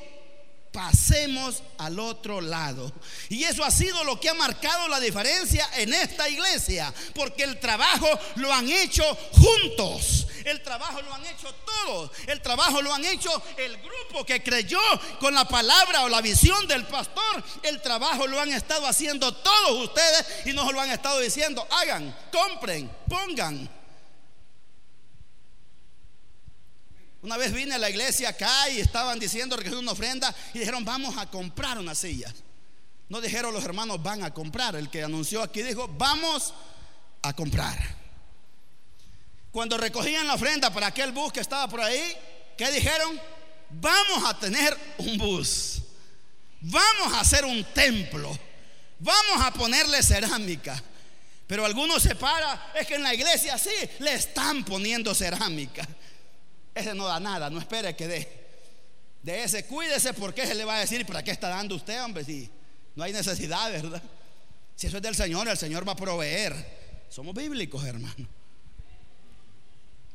[SPEAKER 2] pasemos al otro lado. Y eso ha sido lo que ha marcado la diferencia en esta iglesia, porque el trabajo lo han hecho juntos. El trabajo lo han hecho todos. El trabajo lo han hecho el grupo que creyó con la palabra o la visión del pastor. El trabajo lo han estado haciendo todos ustedes y nos lo han estado diciendo, hagan, compren, pongan. Una vez vine a la iglesia acá y estaban diciendo que una ofrenda y dijeron vamos a comprar unas sillas. No dijeron los hermanos van a comprar. El que anunció aquí dijo vamos a comprar. Cuando recogían la ofrenda para aquel bus que estaba por ahí, ¿qué dijeron? Vamos a tener un bus. Vamos a hacer un templo. Vamos a ponerle cerámica. Pero algunos se para, es que en la iglesia sí le están poniendo cerámica. Ese no da nada, no espere que dé. De ese, cuídese porque se le va a decir, ¿para qué está dando usted, hombre? Si no hay necesidad, ¿verdad? Si eso es del Señor, el Señor va a proveer. Somos bíblicos, hermano.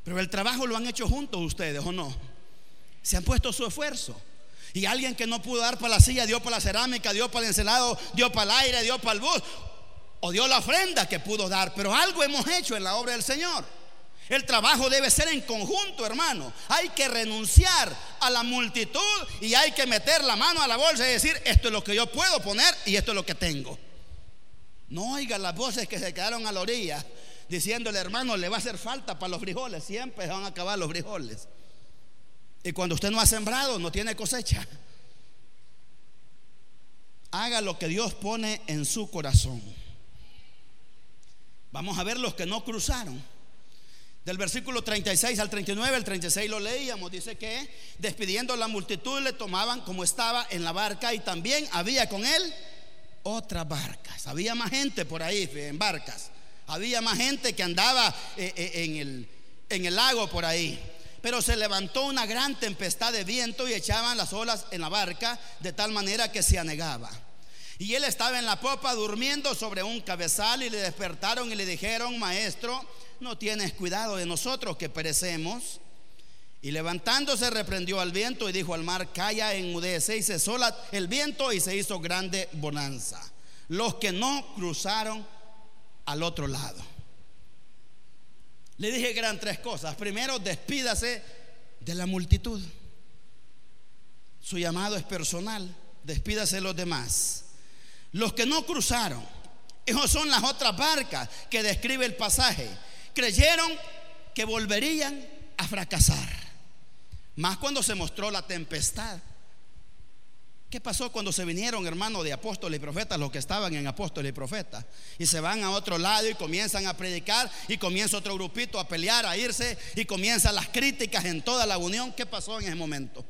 [SPEAKER 2] Pero el trabajo lo han hecho juntos ustedes, ¿o no? Se han puesto su esfuerzo. Y alguien que no pudo dar para la silla, dio para la cerámica, dio para el encelado, dio para el aire, dio para el bus, o dio la ofrenda que pudo dar. Pero algo hemos hecho en la obra del Señor. El trabajo debe ser en conjunto, hermano. Hay que renunciar a la multitud y hay que meter la mano a la bolsa y decir, esto es lo que yo puedo poner y esto es lo que tengo. No oiga las voces que se quedaron a la orilla diciéndole, hermano, le va a hacer falta para los frijoles. Siempre van a acabar los frijoles. Y cuando usted no ha sembrado, no tiene cosecha. Haga lo que Dios pone en su corazón. Vamos a ver los que no cruzaron. Del versículo 36 al 39, el 36 lo leíamos, dice que despidiendo la multitud le tomaban como estaba en la barca y también había con él otras barcas. Había más gente por ahí en barcas. Había más gente que andaba eh, eh, en el, en el lago por ahí. Pero se levantó una gran tempestad de viento y echaban las olas en la barca de tal manera que se anegaba. Y él estaba en la popa durmiendo sobre un cabezal y le despertaron y le dijeron, maestro, no tienes cuidado de nosotros que perecemos. Y levantándose reprendió al viento y dijo al mar, calla, enmudece y cesó el viento y se hizo grande bonanza. Los que no cruzaron al otro lado. Le dije que eran tres cosas. Primero, despídase de la multitud. Su llamado es personal. Despídase de los demás. Los que no cruzaron, esos son las otras barcas que describe el pasaje creyeron que volverían a fracasar. Más cuando se mostró la tempestad. ¿Qué pasó cuando se vinieron, hermanos, de apóstoles y profetas, los que estaban en apóstoles y profetas? Y se van a otro lado y comienzan a predicar y comienza otro grupito a pelear, a irse y comienzan las críticas en toda la unión. ¿Qué pasó en ese momento?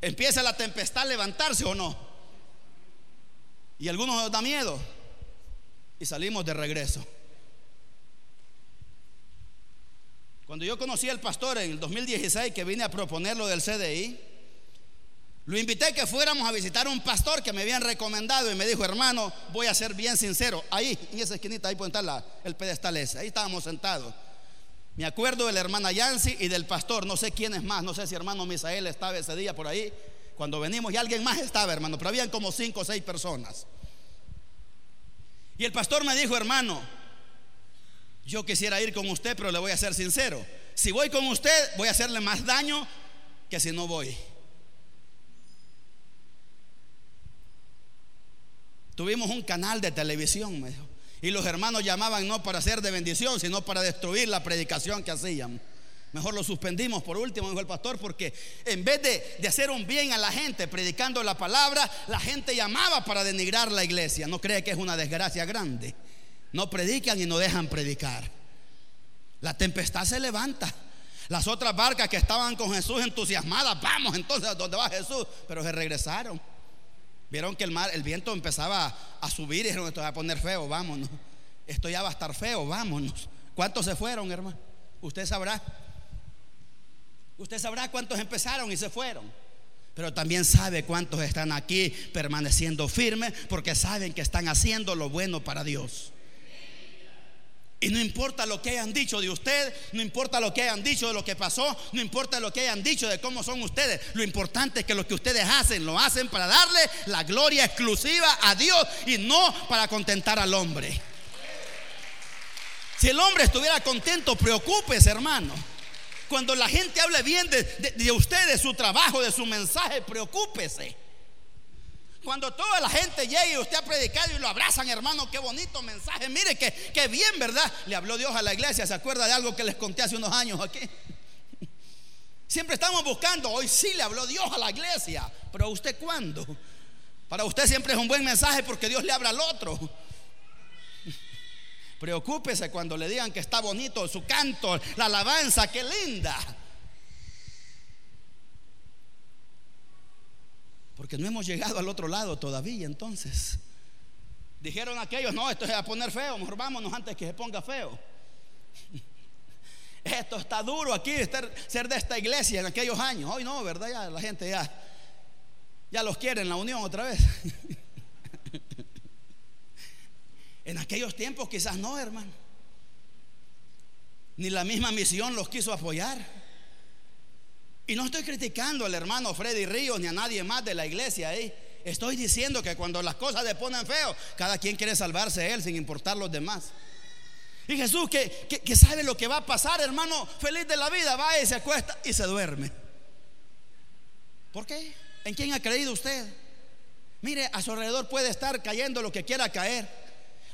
[SPEAKER 2] ¿Empieza la tempestad a levantarse o no? Y algunos nos da miedo y salimos de regreso. Cuando yo conocí al pastor en el 2016 que vine a proponer lo del CDI, lo invité que fuéramos a visitar a un pastor que me habían recomendado y me dijo, hermano, voy a ser bien sincero. Ahí, en esa esquinita, ahí puede estar el pedestal ese. Ahí estábamos sentados. Me acuerdo de la hermana Yancy y del pastor, no sé quién es más, no sé si hermano Misael estaba ese día por ahí. Cuando venimos y alguien más estaba, hermano, pero habían como cinco o seis personas. Y el pastor me dijo, hermano, yo quisiera ir con usted, pero le voy a ser sincero. Si voy con usted, voy a hacerle más daño que si no voy. Tuvimos un canal de televisión, me. Y los hermanos llamaban no para ser de bendición, sino para destruir la predicación que hacían. Mejor lo suspendimos por último, dijo el pastor, porque en vez de, de, hacer un bien a la gente predicando la palabra, la gente llamaba para denigrar la iglesia. ¿No cree que es una desgracia grande? No predican y no dejan predicar. La tempestad se levanta. Las otras barcas que estaban con Jesús entusiasmadas, vamos entonces a donde va Jesús, pero se regresaron. Vieron que el mar, el viento empezaba a subir y dijeron, esto va a poner feo, vámonos. Esto ya va a estar feo, vámonos. ¿Cuántos se fueron, hermano? Usted sabrá. Usted sabrá cuántos empezaron y se fueron. Pero también sabe cuántos están aquí permaneciendo firmes porque saben que están haciendo lo bueno para Dios. Y no importa lo que hayan dicho de usted, no importa lo que hayan dicho de lo que pasó, no importa lo que hayan dicho de cómo son ustedes. Lo importante es que lo que ustedes hacen, lo hacen para darle la gloria exclusiva a Dios y no para contentar al hombre. Si el hombre estuviera contento, preocúpese, hermano. Cuando la gente hable bien de, de usted, de su trabajo, de su mensaje, preocúpese. Cuando toda la gente llegue y usted ha predicado y lo abrazan, hermano, qué bonito mensaje. Mire que, que bien, ¿verdad? Le habló Dios a la iglesia. ¿Se acuerda de algo que les conté hace unos años aquí? Siempre estamos buscando. Hoy sí le habló Dios a la iglesia. Pero ¿a usted cuándo? Para usted siempre es un buen mensaje porque Dios le habla al otro. Preocúpese cuando le digan que está bonito su canto, la alabanza, qué linda. Porque no hemos llegado al otro lado todavía entonces. Dijeron aquellos, no, esto se va a poner feo, mejor vámonos antes que se ponga feo. Esto está duro aquí, ser de esta iglesia en aquellos años. Hoy no, ¿verdad? Ya la gente ya, ya los quiere en la unión otra vez. En aquellos tiempos quizás no, hermano. ni la misma misión los quiso apoyar. Y no estoy criticando al hermano Freddy Ríos ni a nadie más de la iglesia ahí. Estoy diciendo que cuando las cosas le ponen feo, cada quien quiere salvarse él sin importar los demás. Y Jesús que, que, sabe lo que va a pasar, hermano, feliz de la vida, va y se acuesta y se duerme. ¿Por qué? ¿En quién ha creído usted? Mire, a su alrededor puede estar cayendo lo que quiera caer.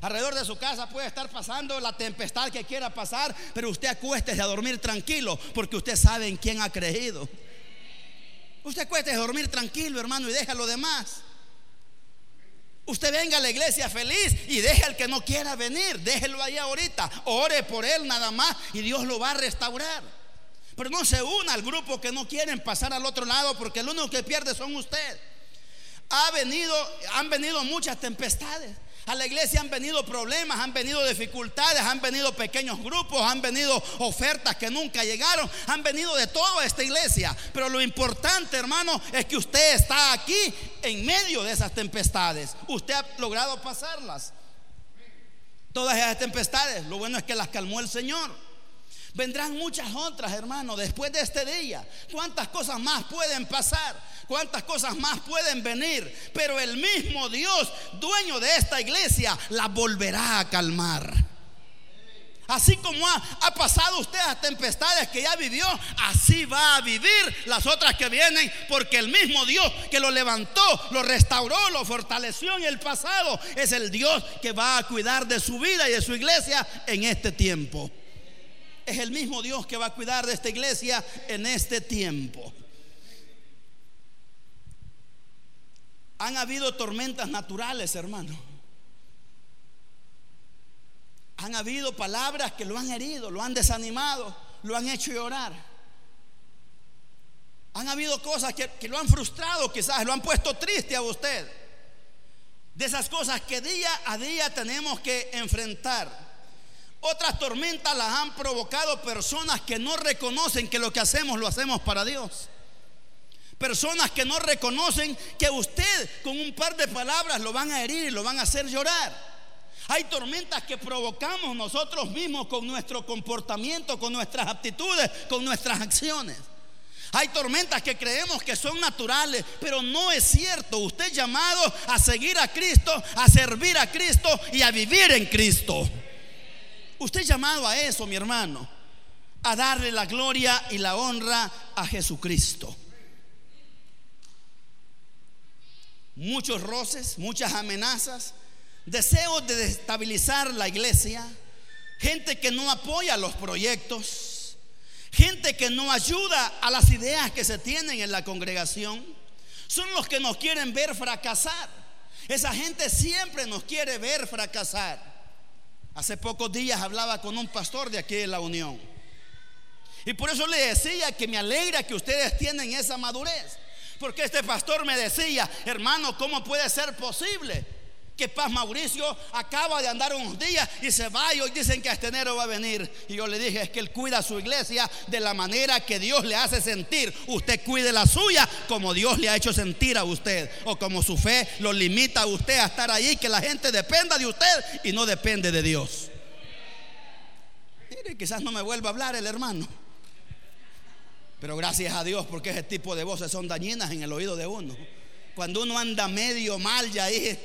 [SPEAKER 2] Alrededor de su casa puede estar pasando la tempestad que quiera pasar, pero usted acuéstese a dormir tranquilo porque usted sabe en quién ha creído. Usted acuéstese a dormir tranquilo, hermano, y deja lo demás. Usted venga a la iglesia feliz y deje al que no quiera venir, déjelo ahí ahorita. Ore por él nada más y Dios lo va a restaurar. Pero no se una al grupo que no quieren pasar al otro lado porque el único que pierde son usted. Ha venido, han venido muchas tempestades. A la iglesia han venido problemas, han venido dificultades, han venido pequeños grupos, han venido ofertas que nunca llegaron, han venido de todo a esta iglesia. Pero lo importante, hermano, es que usted está aquí en medio de esas tempestades. Usted ha logrado pasarlas. Todas esas tempestades, lo bueno es que las calmó el Señor. Vendrán muchas otras, hermano, después de este día. ¿Cuántas cosas más pueden pasar? Cuántas cosas más pueden venir, pero el mismo Dios, dueño de esta iglesia, la volverá a calmar. Así como ha, pasado usted a tempestades que ya vivió, así va a vivir las otras que vienen, porque el mismo Dios que lo levantó, lo restauró, lo fortaleció en el pasado, es el Dios que va a cuidar de su vida y de su iglesia en este tiempo. Es el mismo Dios que va a cuidar de esta iglesia en este tiempo. Han habido tormentas naturales, hermano. Han habido palabras que lo han herido, lo han desanimado, lo han hecho llorar. Han habido cosas que, lo han frustrado, quizás lo han puesto triste a usted. De esas cosas que día a día tenemos que enfrentar. Otras tormentas las han provocado personas que no reconocen que lo que hacemos lo hacemos para Dios. Personas que no reconocen que usted con un par de palabras lo van a herir y lo van a hacer llorar. Hay tormentas que provocamos nosotros mismos con nuestro comportamiento, con nuestras actitudes, con nuestras acciones. Hay tormentas que creemos que son naturales, pero no es cierto. Usted es llamado a seguir a Cristo, a servir a Cristo y a vivir en Cristo. Usted es llamado a eso, mi hermano, a darle la gloria y la honra a Jesucristo. Muchos roces, muchas amenazas, deseos de destabilizar la iglesia, gente que no apoya los proyectos, gente que no ayuda a las ideas que se tienen en la congregación, son los que nos quieren ver fracasar. Esa gente siempre nos quiere ver fracasar. Hace pocos días hablaba con un pastor de aquí en la Unión. Y por eso le decía que me alegra que ustedes tienen esa madurez. Porque este pastor me decía, hermano, ¿cómo puede ser posible? Que Paz Mauricio acaba de andar unos días y se va y hoy dicen que este enero va a venir. Y yo le dije, es que él cuida a su iglesia de la manera que Dios le hace sentir. Usted cuide la suya como Dios le ha hecho sentir a usted. O como su fe lo limita a usted a estar ahí, que la gente dependa de usted y no depende de Dios. Mire, quizás no me vuelva a hablar el hermano. Pero gracias a Dios porque ese tipo de voces son dañinas en el oído de uno. Cuando uno anda medio mal ya ahí,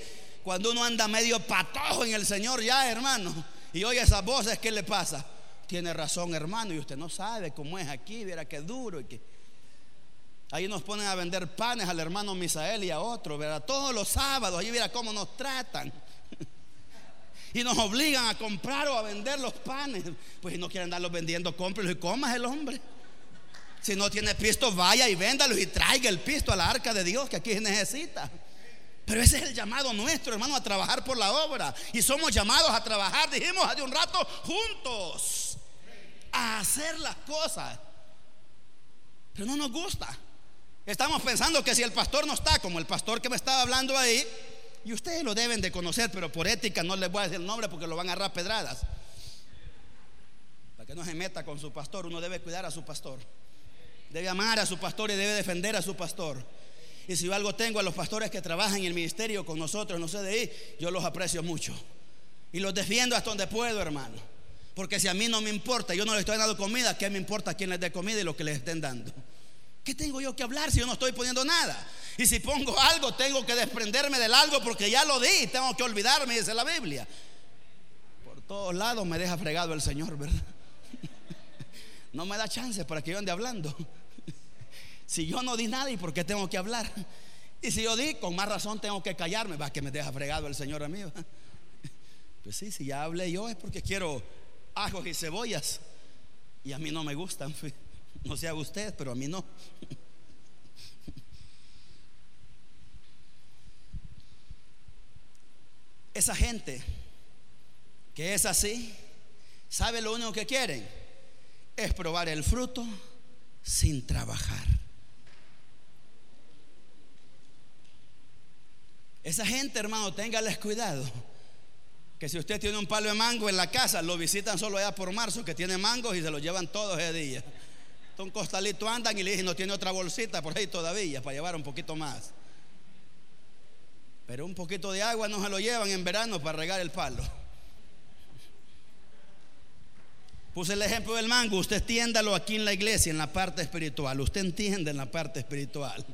[SPEAKER 2] cuando uno anda medio patojo en el Señor ya, hermano, y oye esas voces, ¿qué le pasa? Tiene razón, hermano, y usted no sabe cómo es aquí, verá qué duro y que Ahí nos ponen a vender panes al hermano Misael y a otro, ¿verdad? Todos los sábados, ahí verá cómo nos tratan. y nos obligan a comprar o a vender los panes. Pues si no quieren darlos vendiendo, cómprelos y comas el hombre. Si no tiene pisto, vaya y véndalo y traiga el pisto a la arca de Dios que aquí necesita. Pero ese es el llamado nuestro, hermano, a trabajar por la obra. Y somos llamados a trabajar, dijimos hace un rato, juntos. A hacer las cosas. Pero no nos gusta. Estamos pensando que si el pastor no está, como el pastor que me estaba hablando ahí, y ustedes lo deben de conocer, pero por ética no les voy a decir el nombre porque lo van a agarrar pedradas. Para que no se meta con su pastor, uno debe cuidar a su pastor. Debe amar a su pastor y debe defender a su pastor. Y si yo algo tengo a los pastores que trabajan en el ministerio con nosotros, no sé de ahí, yo los aprecio mucho. Y los defiendo hasta donde puedo, hermano. Porque si a mí no me importa, yo no le estoy dando comida, ¿qué me importa quién les dé comida y lo que les estén dando? ¿Qué tengo yo que hablar si yo no estoy poniendo nada? Y si pongo algo, tengo que desprenderme del algo porque ya lo di, tengo que olvidarme, dice la Biblia. Por todos lados me deja fregado el Señor, ¿verdad? No me da chance para que yo ande hablando. Si yo no di nada, ¿y por qué tengo que hablar? Y si yo di, con más razón tengo que callarme, va que me deja fregado el Señor a mí. Pues sí, si ya hablé yo es porque quiero ajos y cebollas. Y a mí no me gustan. No sea usted, pero a mí no. Esa gente que es así, ¿sabe lo único que quieren? Es probar el fruto sin trabajar. Esa gente, hermano, téngales cuidado. Que si usted tiene un palo de mango en la casa, lo visitan solo allá por marzo, que tiene mangos y se lo llevan todos ese día. Un costalito andan y le dicen, no tiene otra bolsita por ahí todavía para llevar un poquito más. Pero un poquito de agua no se lo llevan en verano para regar el palo. Puse el ejemplo del mango, usted entiéndalo aquí en la iglesia, en la parte espiritual. Usted entiende en la parte espiritual.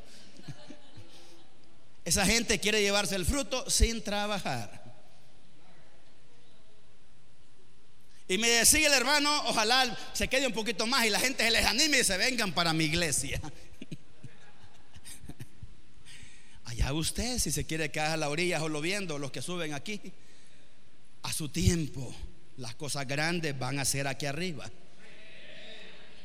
[SPEAKER 2] Esa gente quiere llevarse el fruto sin trabajar. Y me decía el hermano, ojalá se quede un poquito más y la gente se les anime y se vengan para mi iglesia. Allá usted, si se quiere quedar a la orilla o lo viendo, los que suben aquí, a su tiempo, las cosas grandes van a ser aquí arriba.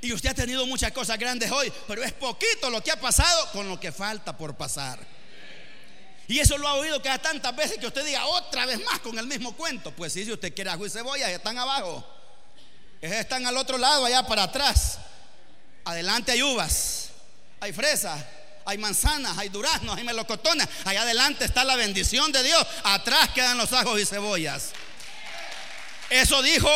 [SPEAKER 2] Y usted ha tenido muchas cosas grandes hoy, pero es poquito lo que ha pasado con lo que falta por pasar. Y eso lo ha oído cada tantas veces que usted diga otra vez más con el mismo cuento. Pues sí, si usted quiere ajo y cebolla, están abajo. Están al otro lado, allá para atrás. Adelante hay uvas, hay fresas, hay manzanas, hay duraznos, hay melocotones. Allá adelante está la bendición de Dios. Atrás quedan los ajos y cebollas. Eso dijo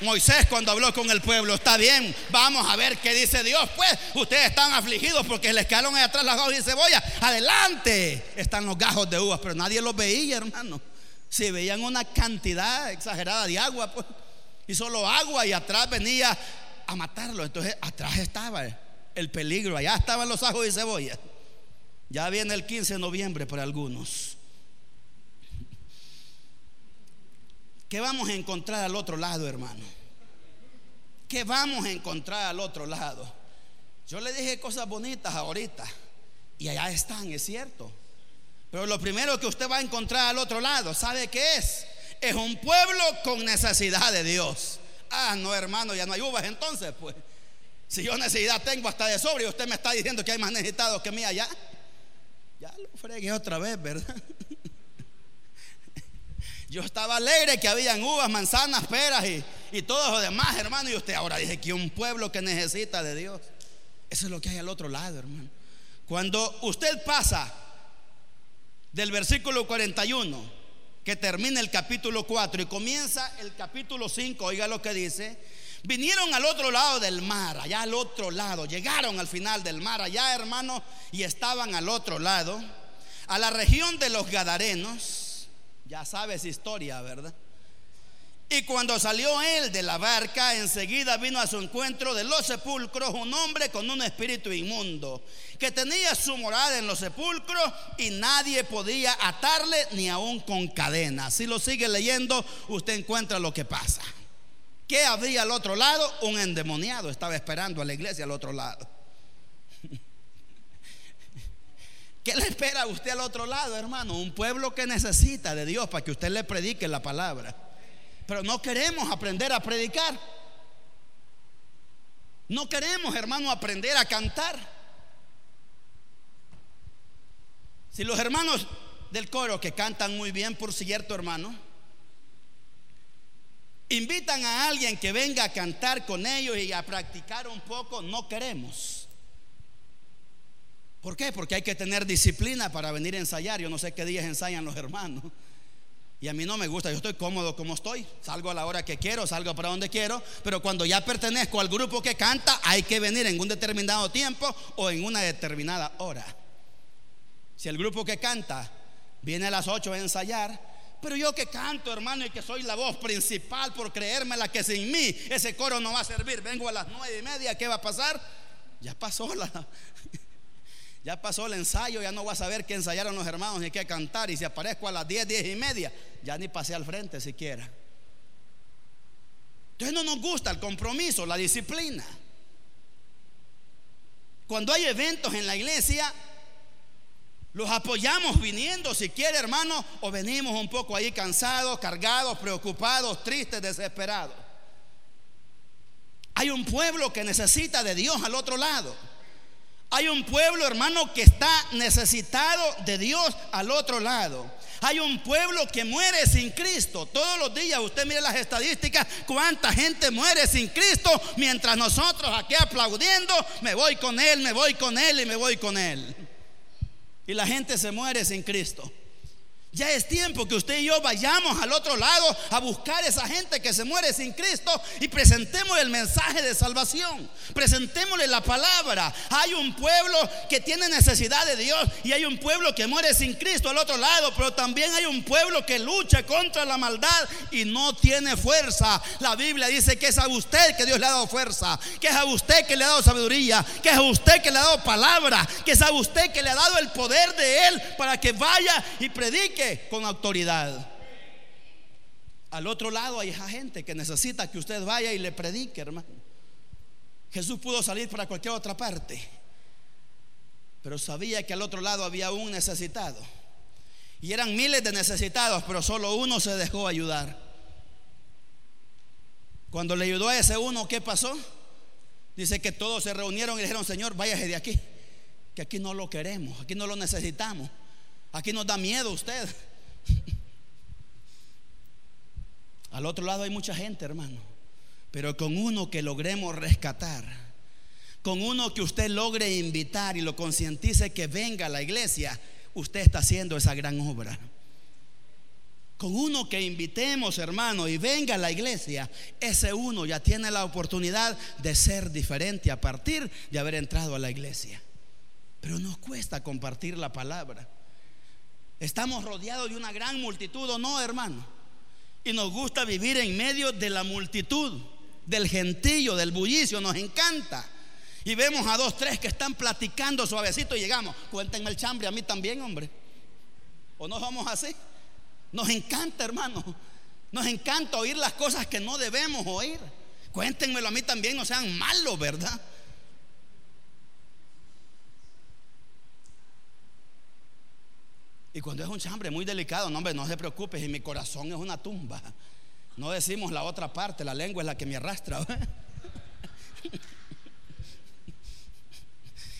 [SPEAKER 2] Moisés cuando habló con el pueblo, está bien, vamos a ver qué dice Dios. Pues ustedes están afligidos porque les quedaron ahí atrás las hojas y cebolla. Adelante están los gajos de uvas, pero nadie los veía, hermano. Si veían una cantidad exagerada de agua, pues, y solo agua, y atrás venía a matarlo. Entonces atrás estaba el peligro, allá estaban los ajos y cebolla. Ya viene el 15 de noviembre para algunos. ¿Qué vamos a encontrar al otro lado, hermano? ¿Qué vamos a encontrar al otro lado? Yo le dije cosas bonitas ahorita y allá están, es cierto. Pero lo primero que usted va a encontrar al otro lado, ¿sabe qué es? Es un pueblo con necesidad de Dios. Ah, no, hermano, ya no hay uvas entonces, pues. Si yo necesidad tengo hasta de sobre y usted me está diciendo que hay más necesitados que mí allá, ya lo fregué otra vez, ¿verdad? Yo estaba alegre que habían uvas, manzanas, peras y, y todo lo demás, hermano. Y usted ahora dice que un pueblo que necesita de Dios. Eso es lo que hay al otro lado, hermano. Cuando usted pasa del versículo 41, que termina el capítulo 4 y comienza el capítulo 5, oiga lo que dice. Vinieron al otro lado del mar, allá al otro lado. Llegaron al final del mar, allá, hermano, y estaban al otro lado, a la región de los Gadarenos. Ya sabes historia, ¿verdad? Y cuando salió él de la barca, enseguida vino a su encuentro de los sepulcros un hombre con un espíritu inmundo, que tenía su morada en los sepulcros y nadie podía atarle ni aún con cadenas. Si lo sigue leyendo, usted encuentra lo que pasa. ¿Qué había al otro lado? Un endemoniado estaba esperando a la iglesia al otro lado. ¿Qué le espera a usted al otro lado, hermano? Un pueblo que necesita de Dios para que usted le predique la palabra. Pero no queremos aprender a predicar. No queremos, hermano, aprender a cantar. Si los hermanos del coro que cantan muy bien, por cierto, hermano, invitan a alguien que venga a cantar con ellos y a practicar un poco, no queremos. ¿Por qué? Porque hay que tener disciplina para venir a ensayar. Yo no sé qué días ensayan los hermanos. Y a mí no me gusta, yo estoy cómodo como estoy. Salgo a la hora que quiero, salgo para donde quiero. Pero cuando ya pertenezco al grupo que canta, hay que venir en un determinado tiempo o en una determinada hora. Si el grupo que canta viene a las 8 a ensayar, Pero yo que canto, hermano, y que soy la voz principal por creerme la que sin mí ese coro no va a servir. Vengo a las nueve y media, ¿qué va a pasar? Ya pasó la, ya pasó el ensayo, ya no voy a saber qué ensayaron los hermanos ni qué cantar. Y si aparezco a las diez, diez y media, ya ni pasé al frente siquiera. Entonces no nos gusta el compromiso, la disciplina. Cuando hay eventos en la iglesia, los apoyamos viniendo, si quiere hermano, o venimos un poco ahí cansados, cargados, preocupados, tristes, desesperados. Hay un pueblo que necesita de Dios al otro lado. Hay un pueblo, hermano, que está necesitado de Dios al otro lado. Hay un pueblo que muere sin Cristo. Todos los días usted mire las estadísticas, cuánta gente muere sin Cristo, mientras nosotros aquí aplaudiendo, me voy con Él, me voy con Él y me voy con Él. Y la gente se muere sin Cristo. Ya es tiempo que usted y yo vayamos al otro lado a buscar esa gente que se muere sin Cristo y presentemos el mensaje de salvación. Presentémosle la palabra. Hay un pueblo que tiene necesidad de Dios y hay un pueblo que muere sin Cristo al otro lado, pero también hay un pueblo que lucha contra la maldad y no tiene fuerza. La Biblia dice que es a usted que Dios le ha dado fuerza, que es a usted que le ha dado sabiduría, que es a usted que le ha dado palabra, que es a usted que le ha dado el poder de Él para que vaya y predique con autoridad. Al otro lado hay gente que necesita que usted vaya y le predique, hermano. Jesús pudo salir para cualquier otra parte, pero sabía que al otro lado había un necesitado. Y eran miles de necesitados, pero solo uno se dejó ayudar. Cuando le ayudó a ese uno, ¿qué pasó? Dice que todos se reunieron y dijeron, Señor, váyase de aquí, que aquí no lo queremos, aquí no lo necesitamos. Aquí nos da miedo usted. Al otro lado hay mucha gente, hermano. Pero con uno que logremos rescatar, con uno que usted logre invitar y lo concientice que venga a la iglesia, usted está haciendo esa gran obra. Con uno que invitemos, hermano, y venga a la iglesia, ese uno ya tiene la oportunidad de ser diferente a partir de haber entrado a la iglesia. Pero nos cuesta compartir la palabra. Estamos rodeados de una gran multitud, ¿o no, hermano? Y nos gusta vivir en medio de la multitud, del gentillo, del bullicio, nos encanta. Y vemos a dos, tres que están platicando suavecito y llegamos. Cuéntenme el chambre a mí también, hombre. ¿O no somos así? Nos encanta, hermano. Nos encanta oír las cosas que no debemos oír. Cuéntenmelo a mí también, no sean malos, ¿verdad? Y cuando es un chambre muy delicado, no, hombre, no se preocupe, y mi corazón es una tumba. No decimos la otra parte, la lengua es la que me arrastra.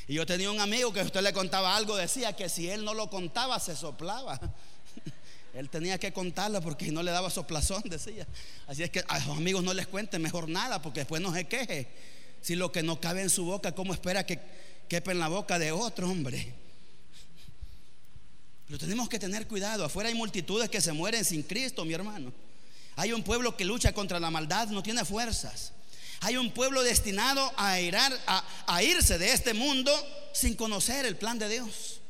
[SPEAKER 2] y yo tenía un amigo que usted le contaba algo, decía que si él no lo contaba, se soplaba. Él tenía que contarlo porque no le daba soplazón, decía. Así es que a sus amigos no les cuente mejor nada porque después no se queje. Si lo que no cabe en su boca, ¿cómo espera que quepa en la boca de otro hombre? Pero tenemos que tener cuidado. Afuera hay multitudes que se mueren sin Cristo, mi hermano. Hay un pueblo que lucha contra la maldad, no tiene fuerzas. Hay un pueblo destinado a, a, irse de este mundo sin conocer el plan de Dios.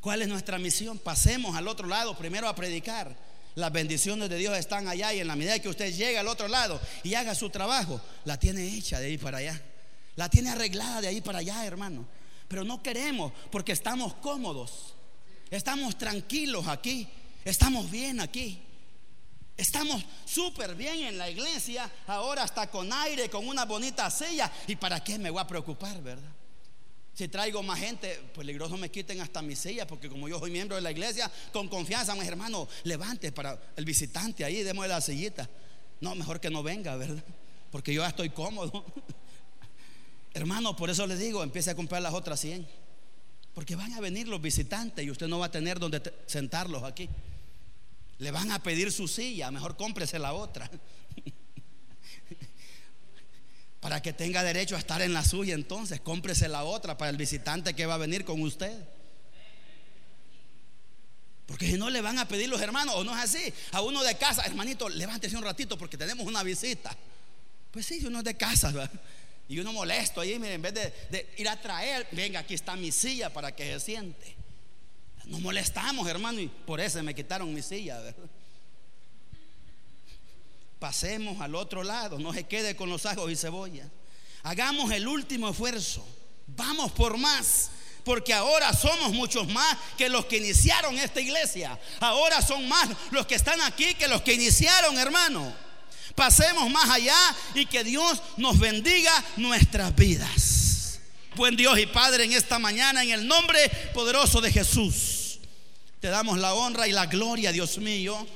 [SPEAKER 2] ¿Cuál es nuestra misión? Pasemos al otro lado primero a predicar. Las bendiciones de Dios están allá y en la medida que usted llegue al otro lado y haga su trabajo, la tiene hecha de ahí para allá. La tiene arreglada de ahí para allá, hermano. Pero no queremos porque estamos cómodos. Estamos tranquilos aquí. Estamos bien aquí. Estamos súper bien en la iglesia. Ahora está con aire, con una bonita silla. ¿Y para qué me voy a preocupar, verdad? Si traigo más gente, peligroso me quiten hasta mi silla, porque como yo soy miembro de la iglesia, con confianza, mis hermanos, levante para el visitante ahí, démosle la sillita. No, mejor que no venga, ¿verdad? Porque yo ya estoy cómodo. Hermano, por eso le digo, empiece a comprar las otras 100. Porque van a venir los visitantes y usted no va a tener donde sentarlos aquí. Le van a pedir su silla, mejor cómprese la otra. para que tenga derecho a estar en la suya, entonces cómprese la otra para el visitante que va a venir con usted. Porque si no le van a pedir los hermanos, o no es así, a uno de casa, hermanito, levántese un ratito porque tenemos una visita. Pues sí, uno es de casa, ¿verdad? Y uno molesto ahí, en vez de, ir a traer, venga, aquí está mi silla para que se siente. Nos molestamos, hermano, y por eso me quitaron mi silla. Pasemos al otro lado, no se quede con los ajos y cebollas. Hagamos el último esfuerzo. Vamos por más. Porque ahora somos muchos más que los que iniciaron esta iglesia. Ahora son más los que están aquí que los que iniciaron, hermano. Pasemos más allá y que Dios nos bendiga nuestras vidas. Buen Dios y Padre, en esta mañana, en el nombre poderoso de Jesús, te damos la honra y la gloria, Dios mío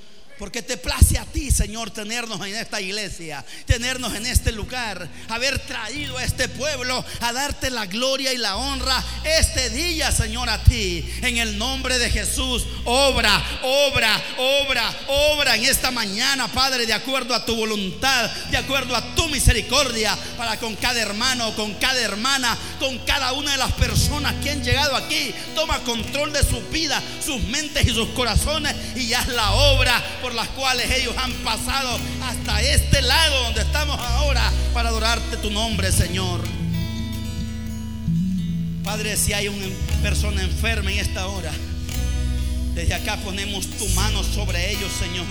[SPEAKER 2] porque te place a ti, Señor, tenernos en esta iglesia, tenernos en este lugar, haber traído a este pueblo a darte la gloria y la honra este día, Señor, a ti. En el nombre de Jesús, obra, obra, obra, obra en esta mañana, Padre, de acuerdo a tu voluntad, de acuerdo a tu misericordia, para con cada hermano, con cada hermana, con cada una de las personas que han llegado aquí. Toma control de su vida, sus mentes y sus corazones y haz la obra las cuales ellos han pasado hasta este lado donde estamos ahora para adorarte tu nombre, Señor. Padre, si hay una persona enferma en esta hora, desde acá ponemos tu mano sobre ellos, Señor.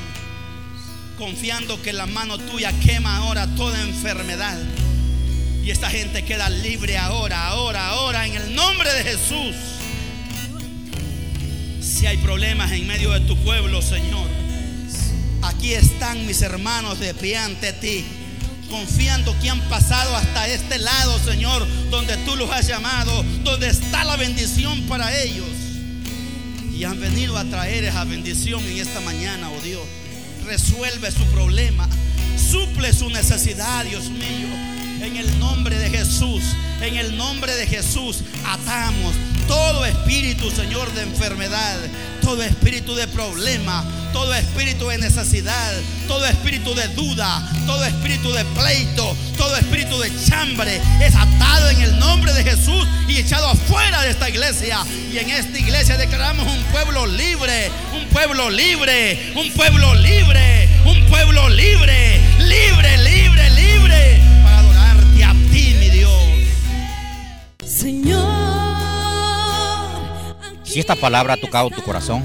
[SPEAKER 2] Confiando que la mano tuya quema ahora toda enfermedad. Y esta gente queda libre ahora, ahora, ahora, en el nombre de Jesús. Si hay problemas en medio de tu pueblo, Señor, Aquí están mis hermanos de pie ante ti, confiando que han pasado hasta este lado, Señor, donde tú los has llamado, donde está la bendición para ellos. Y han venido a traer esa bendición en esta mañana, oh Dios. Resuelve su problema, suple su necesidad, Dios mío. En el nombre de Jesús, en el nombre de Jesús, atamos todo espíritu, Señor, de enfermedad, todo espíritu de problema, todo espíritu de necesidad, todo espíritu de duda, todo espíritu de pleito, todo espíritu de chambre es atado en el nombre de Jesús y echado afuera de esta iglesia. Y en esta iglesia declaramos un pueblo libre, un pueblo libre, un pueblo libre, un pueblo libre, libre, libre,
[SPEAKER 3] Si esta palabra ha tocado tu corazón,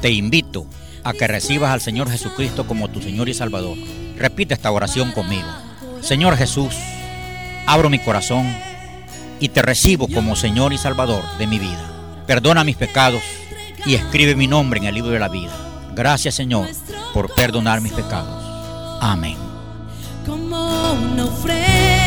[SPEAKER 3] te invito a que recibas al Señor Jesucristo como tu Señor y Salvador. Repite esta oración conmigo. Señor Jesús, abro mi corazón y te recibo como Señor y Salvador de mi vida. Perdona mis pecados y escribe mi nombre en el libro de la vida. Gracias Señor por perdonar mis pecados. Amén.
[SPEAKER 4] Como una ofrenda